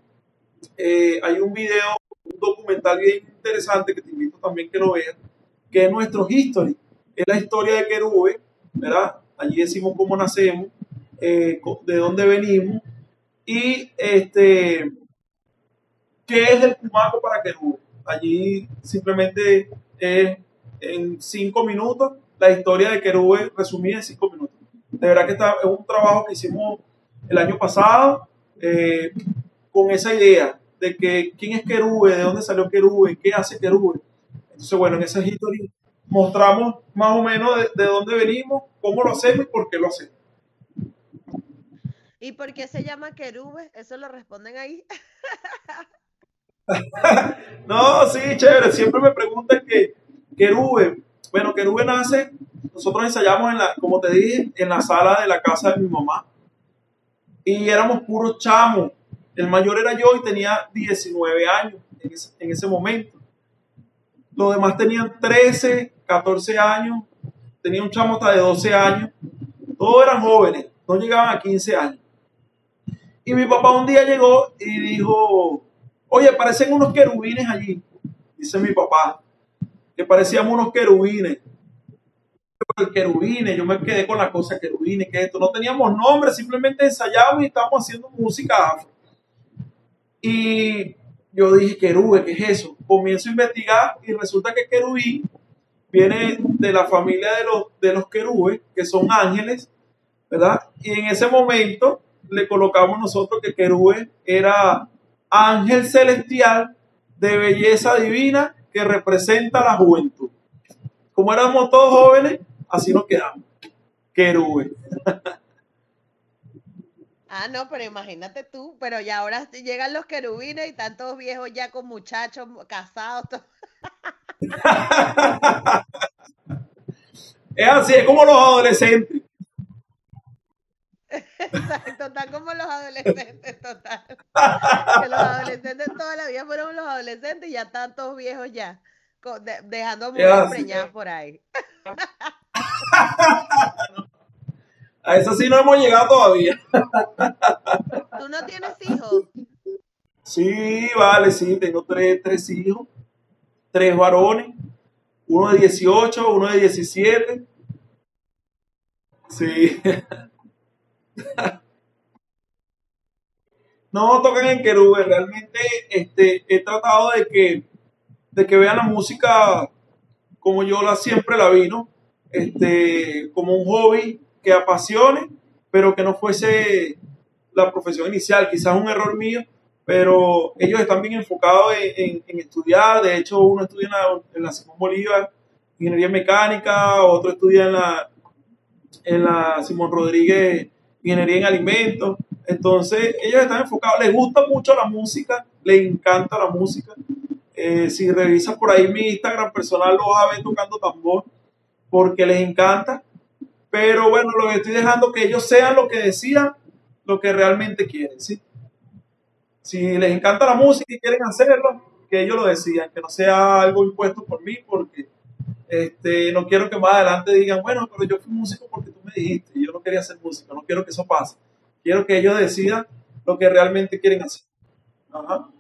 eh, hay un video documental bien interesante que te invito también que lo veas, que es nuestro history. Es la historia de Querube, ¿verdad? Allí decimos cómo nacemos, eh, de dónde venimos y este, qué es el Cumaco para Querube. Allí simplemente es en cinco minutos la historia de Querube resumida en cinco minutos. De verdad que está, es un trabajo que hicimos el año pasado eh, con esa idea de que quién es Querube, de dónde salió Querube, qué hace Querube. Entonces, bueno, en esa historia mostramos más o menos de, dónde venimos, cómo lo hacemos y por qué lo hacemos. ¿Y por qué se llama Querube? Eso lo responden ahí. no, sí, chévere. Siempre me preguntan que Querube, bueno, Querube nace, nosotros ensayamos en la, como te dije, en la sala de la casa de mi mamá. Y éramos puros chamos, el mayor era yo y tenía 19 años en ese, momento. Los demás tenían 13, 14 años. Tenía un chamo hasta de 12 años. Todos eran jóvenes, no llegaban a 15 años. Y mi papá un día llegó y dijo, oye, parecen unos querubines allí. Dice mi papá, que parecíamos unos querubines. El querubines, yo me quedé con la cosa querubines, que esto. No teníamos nombre, simplemente ensayábamos y estábamos haciendo música afro. Y yo dije, querube, ¿qué es eso? Comienzo a investigar y resulta que querubín viene de la familia de los, de los querubes, que son ángeles, ¿verdad? Y en ese momento le colocamos nosotros que querube era ángel celestial de belleza divina que representa la juventud. Como éramos todos jóvenes, así nos quedamos. Querube. Ah, no, pero imagínate tú, pero ya ahora llegan los querubines y están todos viejos ya con muchachos casados. es así, es como los adolescentes. Exacto, están como los adolescentes, total. Que los adolescentes toda la vida fueron los adolescentes y ya están todos viejos ya, dejando mujeres preñadas por ahí. A eso sí no hemos llegado todavía. ¿Tú no tienes hijos? Sí, vale, sí, tengo tres, tres hijos, tres varones, uno de 18, uno de 17. Sí. no tocan en querube, realmente este, he tratado de que, de que vean la música como yo la siempre la vi, ¿no? Este, como un hobby que apasione, pero que no fuese la profesión inicial, quizás un error mío, pero ellos están bien enfocados en, estudiar, de hecho uno estudia en la, en Simón Bolívar, ingeniería mecánica, otro estudia en la, en Simón Rodríguez, ingeniería en alimentos, entonces ellos están enfocados, les gusta mucho la música, les encanta la música, eh, si revisas por ahí mi Instagram personal, los vas a tocando tambor, porque les encanta, pero bueno, lo que estoy dejando que ellos sean lo que decían, lo que realmente quieren, ¿sí? Si les encanta la música y quieren hacerlo, que ellos lo decidan, que no sea algo impuesto por mí, porque este, no quiero que más adelante digan, bueno, pero yo fui músico porque tú me dijiste, yo no quería ser músico, no quiero que eso pase. Quiero que ellos decidan lo que realmente quieren hacer. Ajá.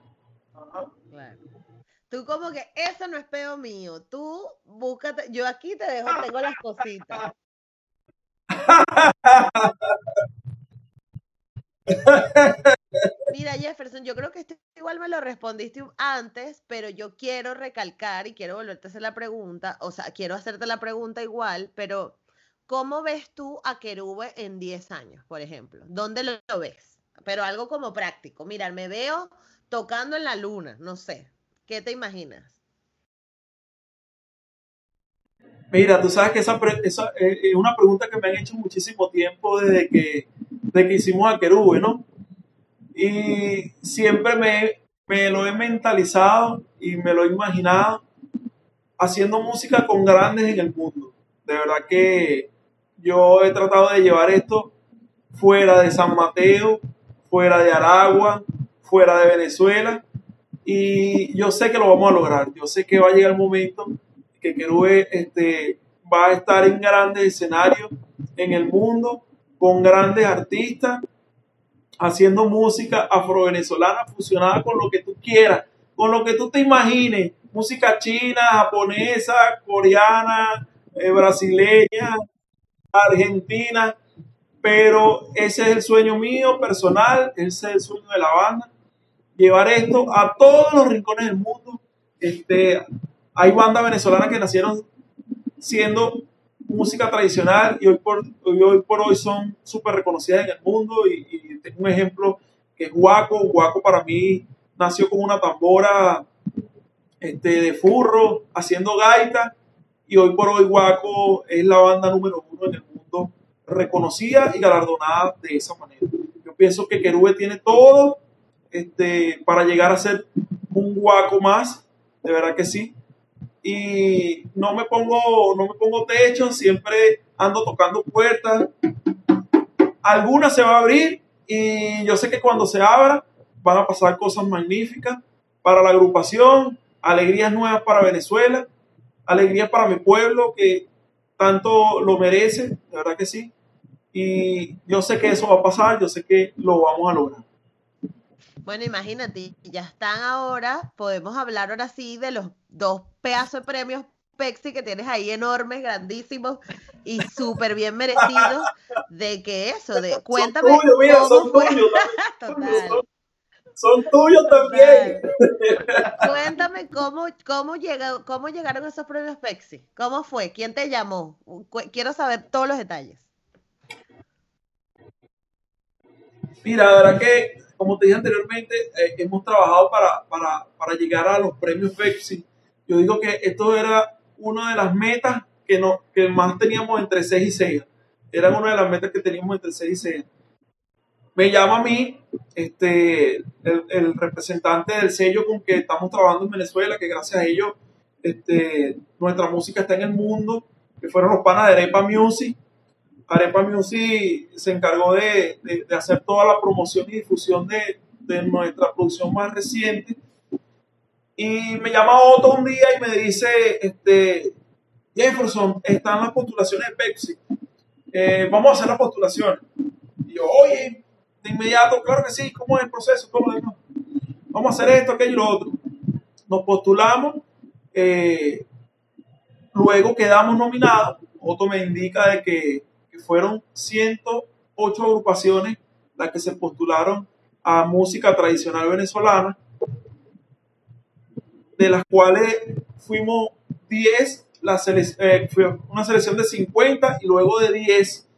Ajá. Tú como que eso no es peo mío. Tú búscate, yo aquí te dejo, tengo las cositas. Mira, Jefferson, yo creo que este igual me lo respondiste antes, pero yo quiero recalcar y quiero volverte a hacer la pregunta, o sea, quiero hacerte la pregunta igual, pero ¿cómo ves tú a Querube en 10 años, por ejemplo? ¿Dónde lo, lo ves? Pero algo como práctico. Mira, me veo tocando en la luna, no sé. ¿Qué te imaginas? Mira, tú sabes que esa, eh, es una pregunta que me han hecho muchísimo tiempo desde que, que hicimos a Querube, ¿no? Y siempre me, me lo he mentalizado y me lo he imaginado haciendo música con grandes en el mundo. De verdad que yo he tratado de llevar esto fuera de San Mateo, fuera de Aragua, fuera de Venezuela. Y yo sé que lo vamos a lograr. Yo sé que va a llegar el momento que Querube este, va a estar en grandes escenarios en el mundo, con grandes artistas, haciendo música afro-venezolana fusionada con lo que tú quieras, con lo que tú te imagines, música china, japonesa, coreana, eh, brasileña, argentina, pero ese es el sueño mío personal, ese es el sueño de la banda, llevar esto a todos los rincones del mundo, este, hay bandas venezolanas que nacieron siendo música tradicional y hoy por hoy, son súper reconocidas en el mundo y, tengo un ejemplo que es Guaco. Guaco para mí nació con una tambora este, de furro haciendo gaita y hoy por hoy Guaco es la banda número uno en el mundo reconocida y galardonada de esa manera. Yo pienso que Querube tiene todo este, para llegar a ser un Guaco más, de verdad que sí y no me pongo, no me pongo techo, siempre ando tocando puertas. Algunas se va a abrir y yo sé que cuando se abra van a pasar cosas magníficas para la agrupación, alegrías nuevas para Venezuela, alegrías para mi pueblo que tanto lo merece, de verdad que sí. Y yo sé que eso va a pasar, yo sé que lo vamos a lograr. Bueno, imagínate, ya están ahora, podemos hablar ahora sí de los dos pedazos de premios Pepsi que tienes ahí enormes, grandísimos y súper bien merecidos, de que eso, de cuéntame. Son tuyos, mira, son tuyos. Total. son tuyos también. Cuéntame cómo, cómo, cómo llegaron esos premios Pepsi. ¿Cómo fue? ¿Quién te llamó? Quiero saber todos los detalles. Mira, la verdad que, como te dije anteriormente, eh, hemos trabajado para, para, para llegar a los premios Pepsi. Yo digo que esto era una de las metas que, no, que más teníamos entre 6 y 6. Era una de las metas que teníamos entre 6 y 6. Me llama a mí este, el, representante del sello con que estamos trabajando en Venezuela, que gracias a ellos este, nuestra música está en el mundo, que fueron los panas de Arepa Music. Arepa Music se encargó de, de, hacer toda la promoción y difusión de, de nuestra producción más reciente. Y me llama Otto un día y me dice, este, Jefferson, están las postulaciones de Pepsi. Eh, vamos a hacer las postulaciones. Y yo, oye, de inmediato, claro que sí, ¿cómo es el proceso? Todo lo demás. Vamos a hacer esto, aquello y lo otro. Nos postulamos, eh, luego quedamos nominados. Otto me indica de que, que fueron 108 agrupaciones las que se postularon a música tradicional venezolana, de las cuales fuimos 10 la eh, fue una selección de 50 y luego de 10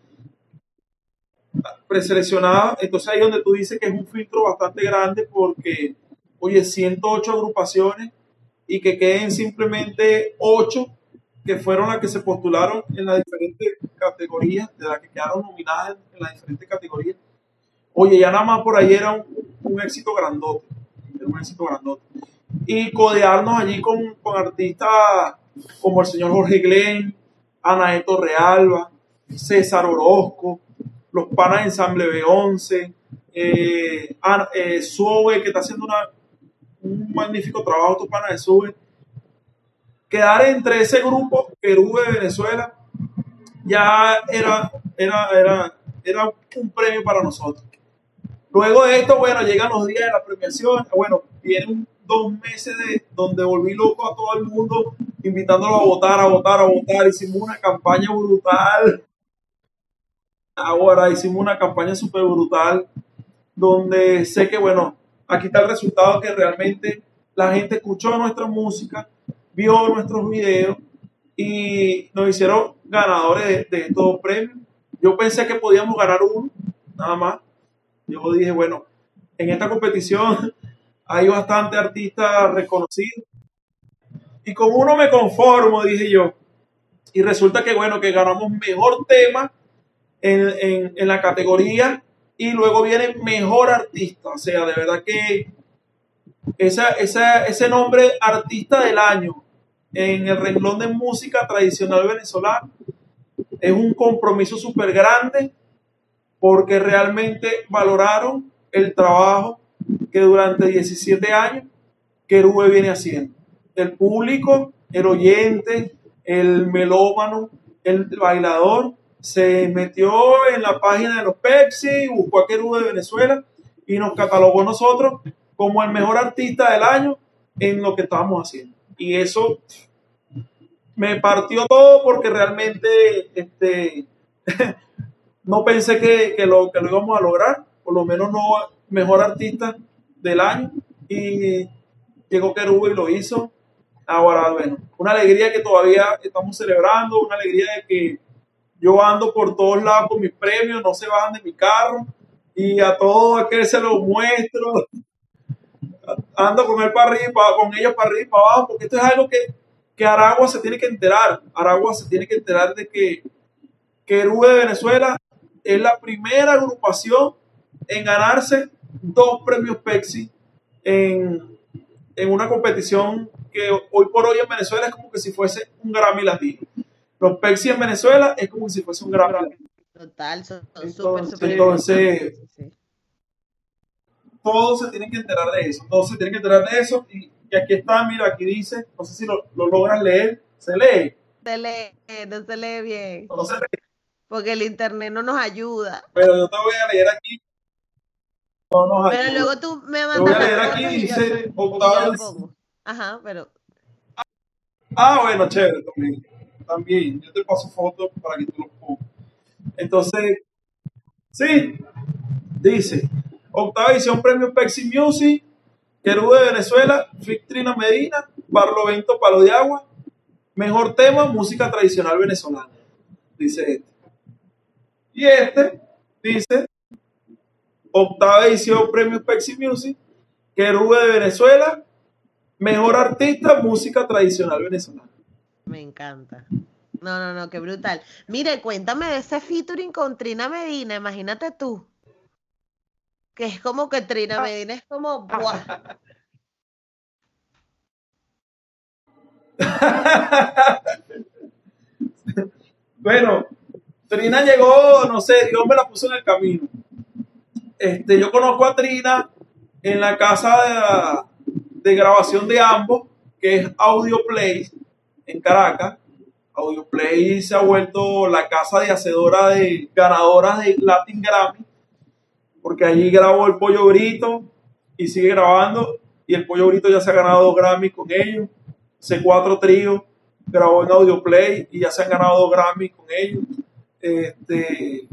preseleccionadas. Entonces ahí donde tú dices que es un filtro bastante grande porque, oye, 108 agrupaciones y que queden simplemente 8 que fueron las que se postularon en las diferentes categorías, de las que quedaron nominadas en las diferentes categorías. Oye, ya nada más por ahí era un, éxito grandote, era un éxito grandote. Y codearnos allí con, con artistas como el señor Jorge Glenn, Ana Realba, César Orozco, los panas de Ensamble B11, eh, eh que está haciendo un magnífico trabajo, tu pana de Sube. Quedar entre ese grupo, Perú de Venezuela, ya era, era, era, era un premio para nosotros. Luego de esto, bueno, llegan los días de la premiación, bueno, viene dos meses de, donde volví loco a todo el mundo invitándolo a votar, a votar, a votar. Hicimos una campaña brutal. Ahora hicimos una campaña súper brutal donde sé que, bueno, aquí está el resultado que realmente la gente escuchó nuestra música, vio nuestros videos y nos hicieron ganadores de, estos premios. Yo pensé que podíamos ganar uno, nada más. Yo dije, bueno, en esta competición hay bastante artistas reconocidos y con uno me conformo, dije yo. Y resulta que, bueno, que ganamos mejor tema en, la categoría y luego viene mejor artista. O sea, de verdad que esa, ese nombre artista del año en el renglón de música tradicional venezolana es un compromiso súper grande porque realmente valoraron el trabajo que durante 17 años Querube viene haciendo el público, el oyente, el melómano, el bailador, se metió en la página de los Pepsi, buscó a Querú de Venezuela y nos catalogó nosotros como el mejor artista del año en lo que estábamos haciendo. Y eso me partió todo porque realmente este, no pensé que, lo, que lo íbamos a lograr, por lo menos no mejor artista del año. Y llegó Querú y lo hizo. Ahora, bueno, una alegría que todavía estamos celebrando, una alegría de que yo ando por todos lados con mis premios, no se bajan de mi carro y a todo aquel se lo muestro. Ando con él para arriba, con ellos para arriba y para abajo, porque esto es algo que, que Aragua se tiene que enterar. Aragua se tiene que enterar de que Querú de Venezuela es la primera agrupación en ganarse dos premios Pepsi en, en una competición que hoy por hoy en Venezuela es como que si fuese un Grammy latino. Los Pepsi en Venezuela es como si fuese un Grammy latino. Total, son súper, Entonces, todos se tienen que enterar de eso, todos se tienen que enterar de eso. Y, aquí está, mira, aquí dice, no sé si lo, lo logran leer, se lee. Se lee, no se lee bien. No se lee. Porque el internet no nos ayuda. Pero yo te voy a leer aquí. pero luego tú me mandas. Te voy a leer aquí, dice Ajá, pero. Ah, bueno, chévere también. También. Yo te paso fotos para que tú lo pongas. Entonces, sí, dice. Octava edición Premio Pepsi Music, Querú de Venezuela, Trina Medina, Barlovento Palo de Agua, Mejor tema, música tradicional venezolana. Dice este. Y este dice, octava edición Premio Pepsi Music, Querube de Venezuela, mejor artista, música tradicional venezolana. Me encanta. No, no, no, qué brutal. Mire, cuéntame de ese featuring con Trina Medina, imagínate tú. Que es como que Trina ah. Medina es como, ¡buah! bueno, Trina llegó, no sé, Dios me la puso en el camino. Este, yo conozco a Trina en la casa de, grabación de ambos, que es Audio Play en Caracas. Audio Play se ha vuelto la casa de hacedora de ganadoras de Latin Grammy, porque allí grabó el Pollo Brito y sigue grabando. Y el Pollo Brito ya se ha ganado dos Grammy con ellos. C4 Trío grabó en Audio Play y ya se han ganado dos Grammy con ellos. Este,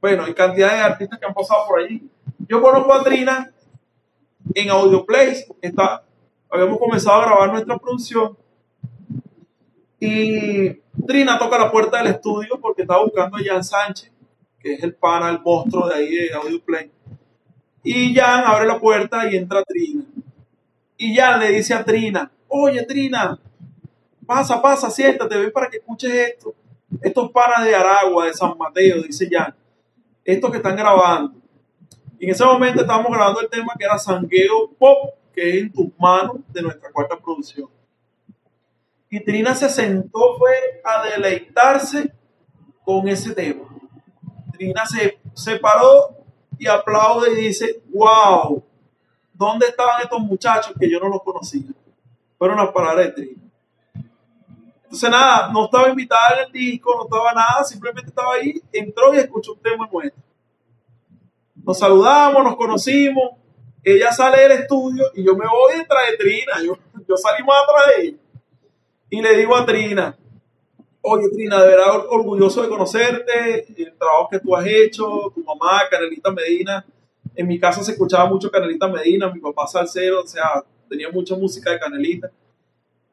bueno, hay cantidad de artistas que han pasado por allí. Yo conozco a Trina en Audioplace. Está, habíamos comenzado a grabar nuestra producción. Y Trina toca la puerta del estudio porque estaba buscando a Jan Sánchez, que es el pana, el monstruo de ahí de Audioplay. Y Jan abre la puerta y entra Trina. Y Jan le dice a Trina, oye Trina, pasa, pasa, siéntate, ven para que escuches esto. Estos panas de Aragua, de San Mateo, dice Jan, estos que están grabando. Y en ese momento estábamos grabando el tema que era Sangueo Pop, que es en tus manos de nuestra cuarta producción. Y Trina se sentó, fue a deleitarse con ese tema. Trina se, se paró y aplaude y dice, wow, ¿dónde estaban estos muchachos que yo no los conocía? Fueron las palabras de Trina. Entonces, nada, no estaba invitada en el disco, no estaba nada, simplemente estaba ahí, entró y escuchó un tema nuestro. Nos saludamos, nos conocimos, ella sale del estudio y yo me voy detrás de Trina, yo, yo salimos atrás de ella. Y le digo a Trina, oye Trina, de verdad orgulloso de conocerte, el trabajo que tú has hecho, tu mamá, Canelita Medina. En mi casa se escuchaba mucho Canelita Medina, mi papá salsero, o sea, tenía mucha música de Canelita.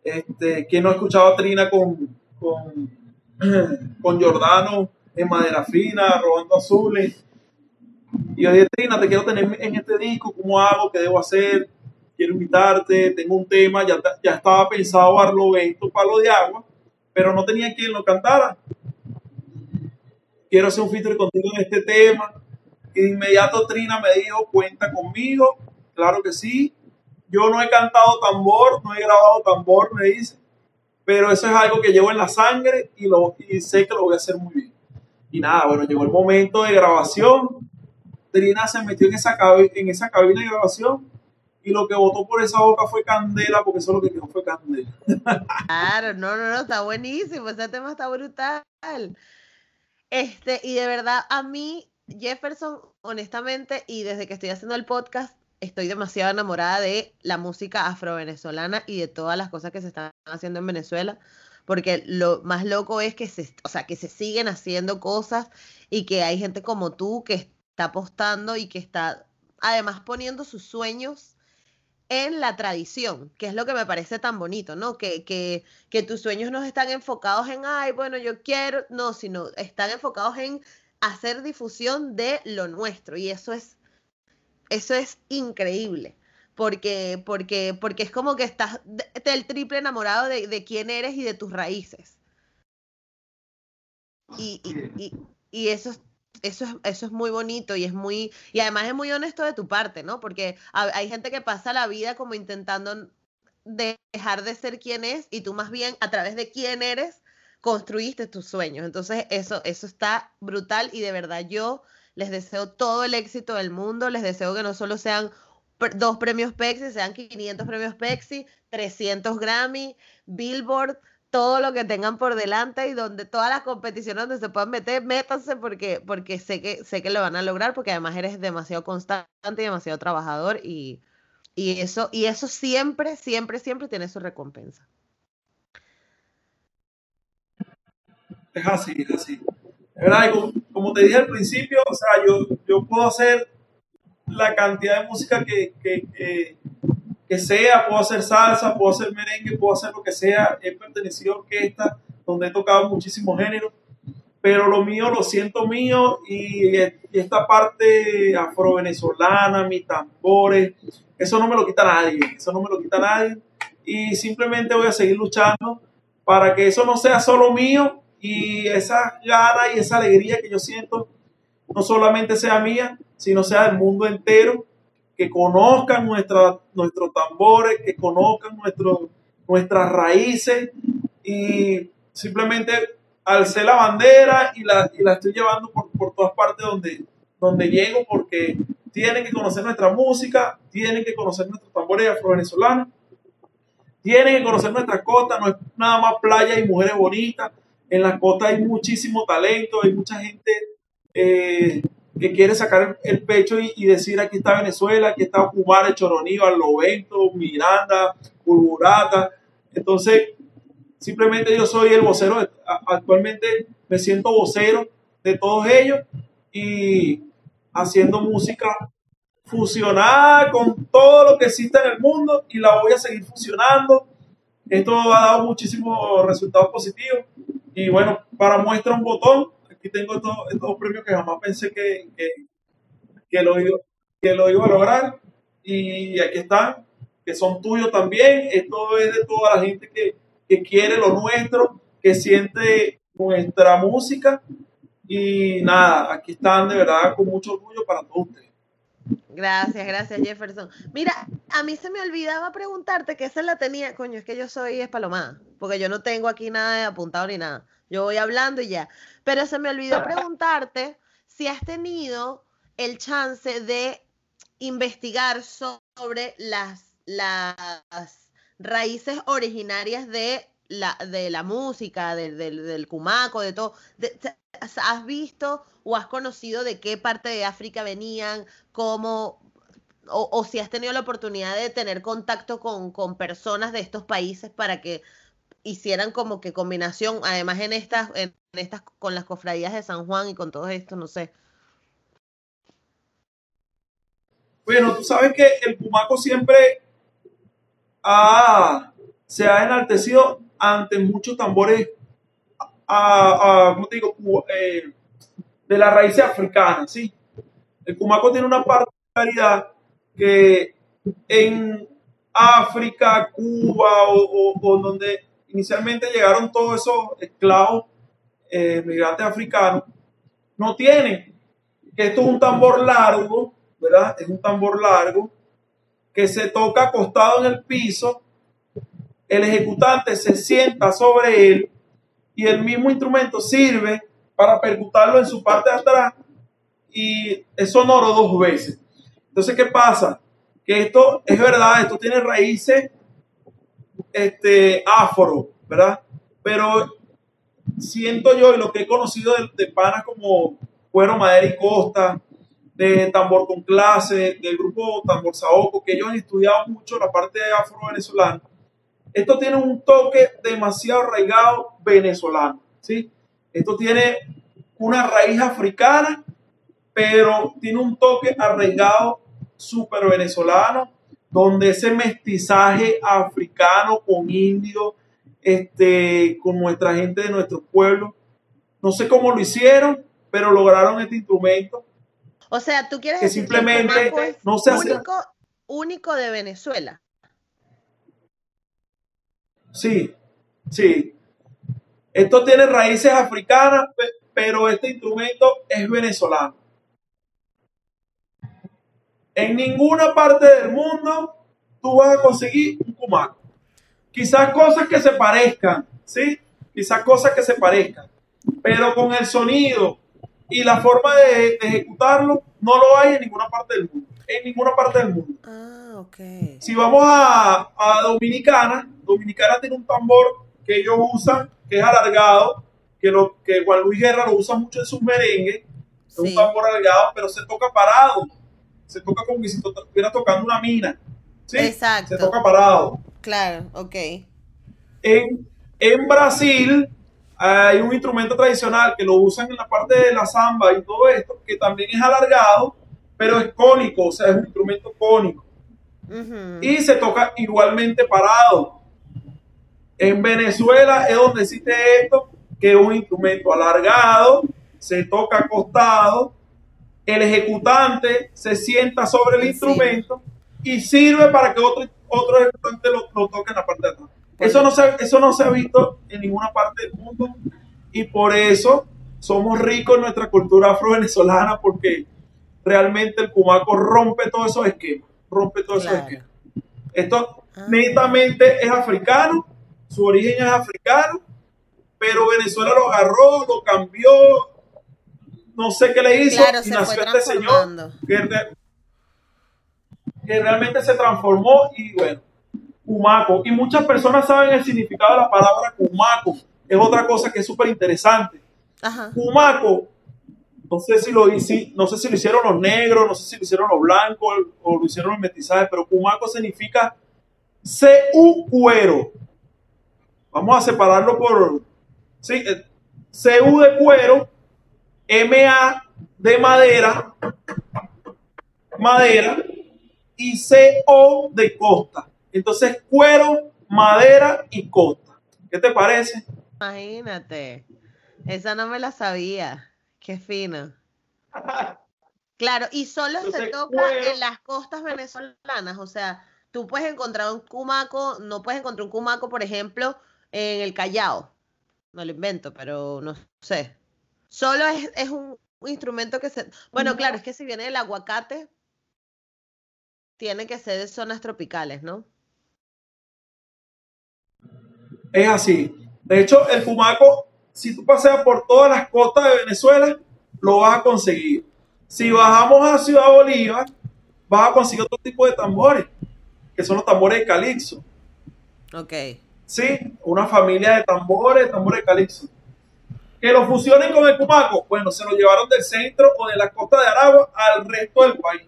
Este, ¿Quién no ha escuchado a Trina con, con, con Jordano en madera fina, robando azules? Y yo dije, Trina, te quiero tener en este disco, ¿cómo hago? ¿Qué debo hacer? Quiero invitarte, tengo un tema, ya, ya estaba pensado Barlovento, Palo de Agua, pero no tenía quien lo cantara. Quiero hacer un feature contigo en este tema. De inmediato Trina me dijo, cuenta conmigo, claro que sí, yo no he cantado tambor, no he grabado tambor, me dice, pero eso es algo que llevo en la sangre y, lo, sé que lo voy a hacer muy bien. Y nada, bueno, llegó el momento de grabación. Trina se metió en esa, en esa cabina de grabación y lo que votó por esa boca fue candela, porque eso lo que quedó fue candela. Claro, no, no, no, está buenísimo, ese tema está brutal. Este, y de verdad, a mí, Jefferson, honestamente, y desde que estoy haciendo el podcast, estoy demasiado enamorada de la música afro-venezolana y de todas las cosas que se están haciendo en Venezuela, porque lo más loco es que se, o sea, que se siguen haciendo cosas y que hay gente como tú que está apostando y que está además poniendo sus sueños en la tradición, que es lo que me parece tan bonito, ¿no? Que, que, que tus sueños no están enfocados en, ay, bueno, yo quiero, no, sino están enfocados en hacer difusión de lo nuestro y eso es eso es increíble. Porque, porque, porque es como que estás del triple enamorado de, quién eres y de tus raíces. Y, y, y, eso, eso, es, eso es muy bonito y es muy, y además es muy honesto de tu parte, ¿no? Porque hay gente que pasa la vida como intentando dejar de ser quien es y tú más bien a través de quién eres construiste tus sueños. Entonces eso, eso está brutal y de verdad yo les deseo todo el éxito del mundo, les deseo que no solo sean dos premios Pepsi, sean 500 premios Pepsi, 300 Grammy, Billboard, todo lo que tengan por delante y donde todas las competiciones donde se puedan meter, métanse porque, porque sé, que, sé que lo van a lograr, porque además eres demasiado constante y demasiado trabajador y, y, eso, y eso siempre, siempre, siempre tiene su recompensa. Es así, es así. ¿verdad? como, te dije al principio, o sea, yo, yo puedo hacer la cantidad de música que, que, sea, puedo hacer salsa, puedo hacer merengue, puedo hacer lo que sea, he pertenecido a orquesta donde he tocado muchísimos géneros, pero lo mío lo siento mío y, esta parte afro-venezolana, mis tambores, eso no me lo quita nadie, eso no me lo quita nadie y simplemente voy a seguir luchando para que eso no sea solo mío y esa gana y esa alegría que yo siento no solamente sea mía, sino sea del mundo entero, que conozcan nuestros tambores, que conozcan nuestro, nuestras raíces y simplemente alcé la bandera y la, y la estoy llevando por, por, todas partes donde, donde llego porque tienen que conocer nuestra música, tienen que conocer nuestros tambores afro-venezolanos, tienen que conocer nuestra costa, no es nada más playa y mujeres bonitas, en la costa hay muchísimo talento, hay mucha gente eh, que quiere sacar el pecho y, decir aquí está Venezuela, aquí está Cumar, Choroní, Lovento, Miranda, Burburata. Entonces, simplemente yo soy el vocero, actualmente me siento vocero de todos ellos y haciendo música fusionada con todo lo que existe en el mundo y la voy a seguir fusionando. Esto ha dado muchísimos resultados positivos y bueno, para muestra un botón, aquí tengo estos, estos premios que jamás pensé que, que, lo, que lo iba a lograr. Y aquí están, que son tuyos también. Esto es de toda la gente que, que quiere lo nuestro, que siente nuestra música. Y nada, aquí están de verdad con mucho orgullo para todos ustedes. Gracias, gracias Jefferson. Mira, a mí se me olvidaba preguntarte que esa la tenía, coño, es que yo soy espalomada, porque yo no tengo aquí nada de apuntado ni nada. Yo voy hablando y ya. Pero se me olvidó preguntarte si has tenido el chance de investigar sobre las, las raíces originarias de la, de la música, del, cumaco, de todo. ¿Has visto o has conocido de qué parte de África venían? ¿Cómo, o, o, si has tenido la oportunidad de tener contacto con, con, personas de estos países para que hicieran como que combinación, además en estas, en estas, con las cofradías de San Juan y con todo esto, no sé. Bueno, tú sabes que el Pumaco siempre se ha enaltecido ante muchos tambores, a, ¿cómo te digo? Eh, de la raíz africana, ¿sí? El Pumaco tiene una particularidad que en África, Cuba o, o donde inicialmente llegaron todos esos esclavos eh, migrantes africanos, no tienen. Esto es un tambor largo, ¿verdad? Es un tambor largo que se toca acostado en el piso, el ejecutante se sienta sobre él y el mismo instrumento sirve para percutarlo en su parte de atrás y es sonoro dos veces. Entonces, ¿qué pasa? Que esto es verdad, esto tiene raíces este, afro, ¿verdad? Pero siento yo, y lo que he conocido de, panas como Cuero Madera y Costa, de Tambor con Clase, del grupo Tambor Saoco, que ellos han estudiado mucho la parte afro-venezolana, esto tiene un toque demasiado arraigado venezolano, ¿sí? Esto tiene una raíz africana, pero tiene un toque arraigado súper venezolano, donde ese mestizaje africano con indio, este, con nuestra gente de nuestro pueblo, no sé cómo lo hicieron, pero lograron este instrumento. O sea, tú quieres que decir simplemente que no se único, único de Venezuela. Sí, sí. Esto tiene raíces africanas, pero este instrumento es venezolano. En ninguna parte del mundo tú vas a conseguir un cumaco. Quizás cosas que se parezcan, ¿sí? Quizás cosas que se parezcan. Pero con el sonido y la forma de, ejecutarlo, no lo hay en ninguna parte del mundo. En ninguna parte del mundo. Ah, ok. Si vamos a, a Dominicana, Dominicana tiene un tambor que ellos usan, que es alargado, que, lo, que Juan Luis Guerra lo usa mucho en sus merengues. Es un tambor alargado, pero se toca parado se toca como si estuviera tocando una mina. ¿sí? Exacto. Se toca parado. Claro, ok. En, en Brasil hay un instrumento tradicional que lo usan en la parte de la samba y todo esto, que también es alargado, pero es cónico, o sea, es un instrumento cónico. Y se toca igualmente parado. En Venezuela es donde existe esto, que es un instrumento alargado, se toca acostado, el ejecutante se sienta sobre el instrumento y sirve para que otro, otro ejecutante lo, toque en la parte de atrás. Eso no, se, eso no se ha visto en ninguna parte del mundo y por eso somos ricos en nuestra cultura afro-venezolana porque realmente el cumaco rompe todos esos esquemas, rompe todos esos esquemas. Esto ah. netamente es africano, su origen es africano, pero Venezuela lo agarró, lo cambió, no sé qué le hizo y nació este señor que, que realmente se transformó y bueno, cumaco. Y muchas personas saben el significado de la palabra cumaco. Es otra cosa que es súper interesante. Cumaco no sé si lo no sé si lo hicieron los negros, no sé si lo hicieron los blancos o lo hicieron los mestizajes, pero cumaco significa CU cuero. Vamos a separarlo por sí, eh, CU de cuero, MA de madera, madera y CO de costa. Entonces, cuero, madera y costa. ¿Qué te parece? Imagínate. Esa no me la sabía. Qué fino. Claro, y solo se toca en las costas venezolanas, o sea, tú puedes encontrar un cumaco, no puedes encontrar un cumaco, por ejemplo, en el Callao. No lo invento, pero no sé. Solo es, un, instrumento que se... Bueno, claro, es que si viene el aguacate, tiene que ser de zonas tropicales, ¿no? Es así. De hecho, el cumaco si tú paseas por todas las costas de Venezuela, lo vas a conseguir. Si bajamos a Ciudad Bolívar, vas a conseguir otro tipo de tambores, que son los tambores de calixo. Ok. Sí, una familia de tambores, tambores de calixo. Que lo fusionen con el cumaco, bueno, se lo llevaron del centro o de la costa de Aragua al resto del país.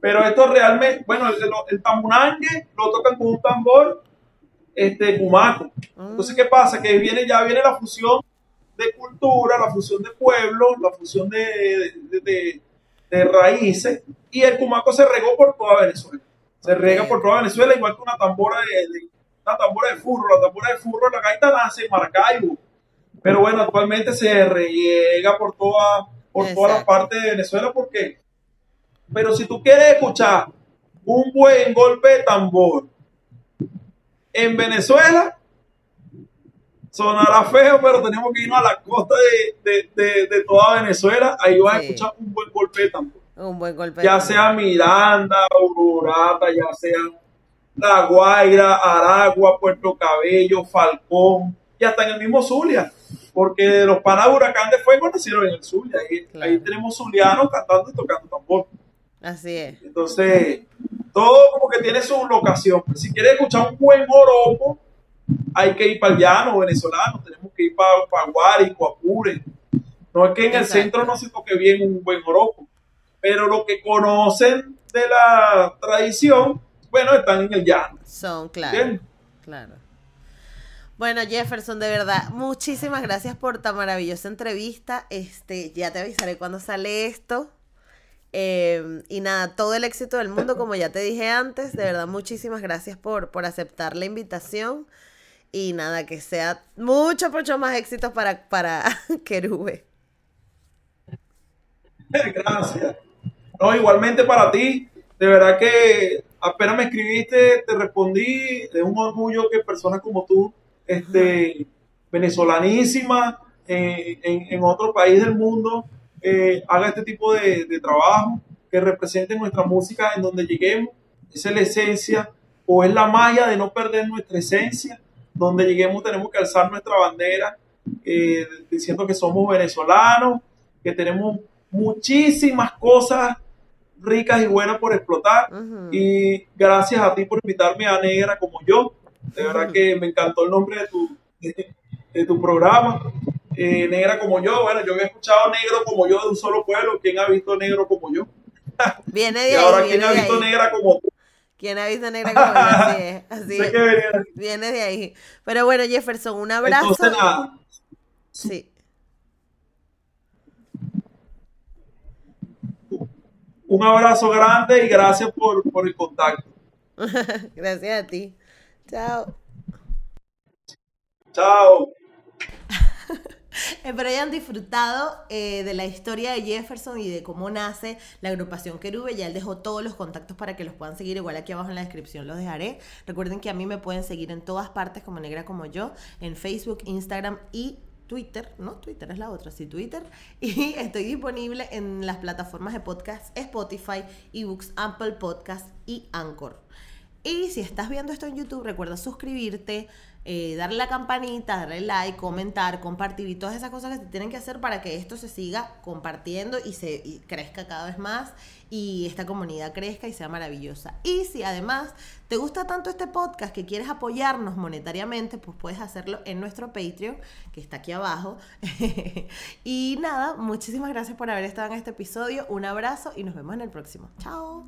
Pero esto realmente, bueno, el, el tambunangue lo tocan con un tambor este, cumaco. Entonces, ¿qué pasa? Que viene, ya viene la fusión de cultura, la fusión de pueblos, la fusión de, de, raíces, y el cumaco se regó por toda Venezuela. Se rega por toda Venezuela, igual que una tambora de, una tambora de furro. La tambora de furro, la gaita nace en Maracaibo. Pero bueno, actualmente se riega por toda, por toda la parte de Venezuela porque... Pero si tú quieres escuchar un buen golpe de tambor en Venezuela, sonará feo, pero tenemos que irnos a la costa de, toda Venezuela. Ahí vas a escuchar un buen golpe de tambor. Un buen golpe. Ya sea Miranda, Aurorata, ya sea La Guaira, Aragua, Puerto Cabello, Falcón, y hasta en el mismo Zulia. Porque los panas Huracán de Fuego nacieron en el Zulia. Ahí, tenemos zulianos cantando y tocando tambor. Así es. Entonces, todo como que tiene su locación. Si quieres escuchar un buen joropo, hay que ir para el llano venezolano, tenemos que ir para, para Guárico, Apure. No es que en el centro no se toque bien un buen joropo, pero los que conocen de la tradición, bueno, están en el llano. Son, claro. Claro. Bueno, Jefferson, de verdad, muchísimas gracias por esta maravillosa entrevista. Este, ya te avisaré cuando sale esto. Em, y nada, todo el éxito del mundo, como ya te dije antes, de verdad, muchísimas gracias por, por aceptar la invitación. Y nada, que sea mucho, mucho más éxito para, para Querube. Gracias. No, igualmente para ti. De verdad que apenas me escribiste, te respondí. Es un orgullo que personas como tú, este, venezolanísima, eh, en, en otro país del mundo, eh, haga este tipo de, trabajo, que represente nuestra música en donde lleguemos. Esa es la esencia o es la magia de no perder nuestra esencia. Donde lleguemos tenemos que alzar nuestra bandera eh, diciendo que somos venezolanos, que tenemos muchísimas cosas ricas y buenas por explotar. Y gracias a ti por invitarme a Negra como yo. De verdad que me encantó el nombre de tu, de tu programa. Eh, negra como yo. Bueno, yo había escuchado negro como yo de un solo pueblo. ¿Quién ha visto negro como yo? Viene de y ahora, ¿quién ha visto negra como tú? ¿Quién ha visto negra como yo? Así es. Así es. Viene de ahí. Pero bueno, Jefferson, un abrazo. Entonces, nada. Sí. Un abrazo grande y gracias por, por el contacto. gracias a ti. Chao. Chao. Espero hayan disfrutado eh, de la historia de Jefferson y de cómo nace la agrupación Querube. Ya él dejó todos los contactos para que los puedan seguir. Igual aquí abajo en la descripción los dejaré. Recuerden que a mí me pueden seguir en todas partes como Negra como yo, en Facebook, Instagram y Twitter, no, Twitter es la otra, sí, Twitter. Y estoy disponible en las plataformas de podcast Spotify, eBooks, Apple Podcast y Anchor. Y si estás viendo esto en YouTube, recuerda suscribirte, eh, darle la campanita, darle like, comentar, compartir y todas esas cosas que se tienen que hacer para que esto se siga compartiendo y se crezca cada vez más y esta comunidad crezca y sea maravillosa. Y si además te gusta tanto este podcast que quieres apoyarnos monetariamente, pues puedes hacerlo en nuestro Patreon, que está aquí abajo. y nada, muchísimas gracias por haber estado en este episodio. Un abrazo y nos vemos en el próximo. Chao.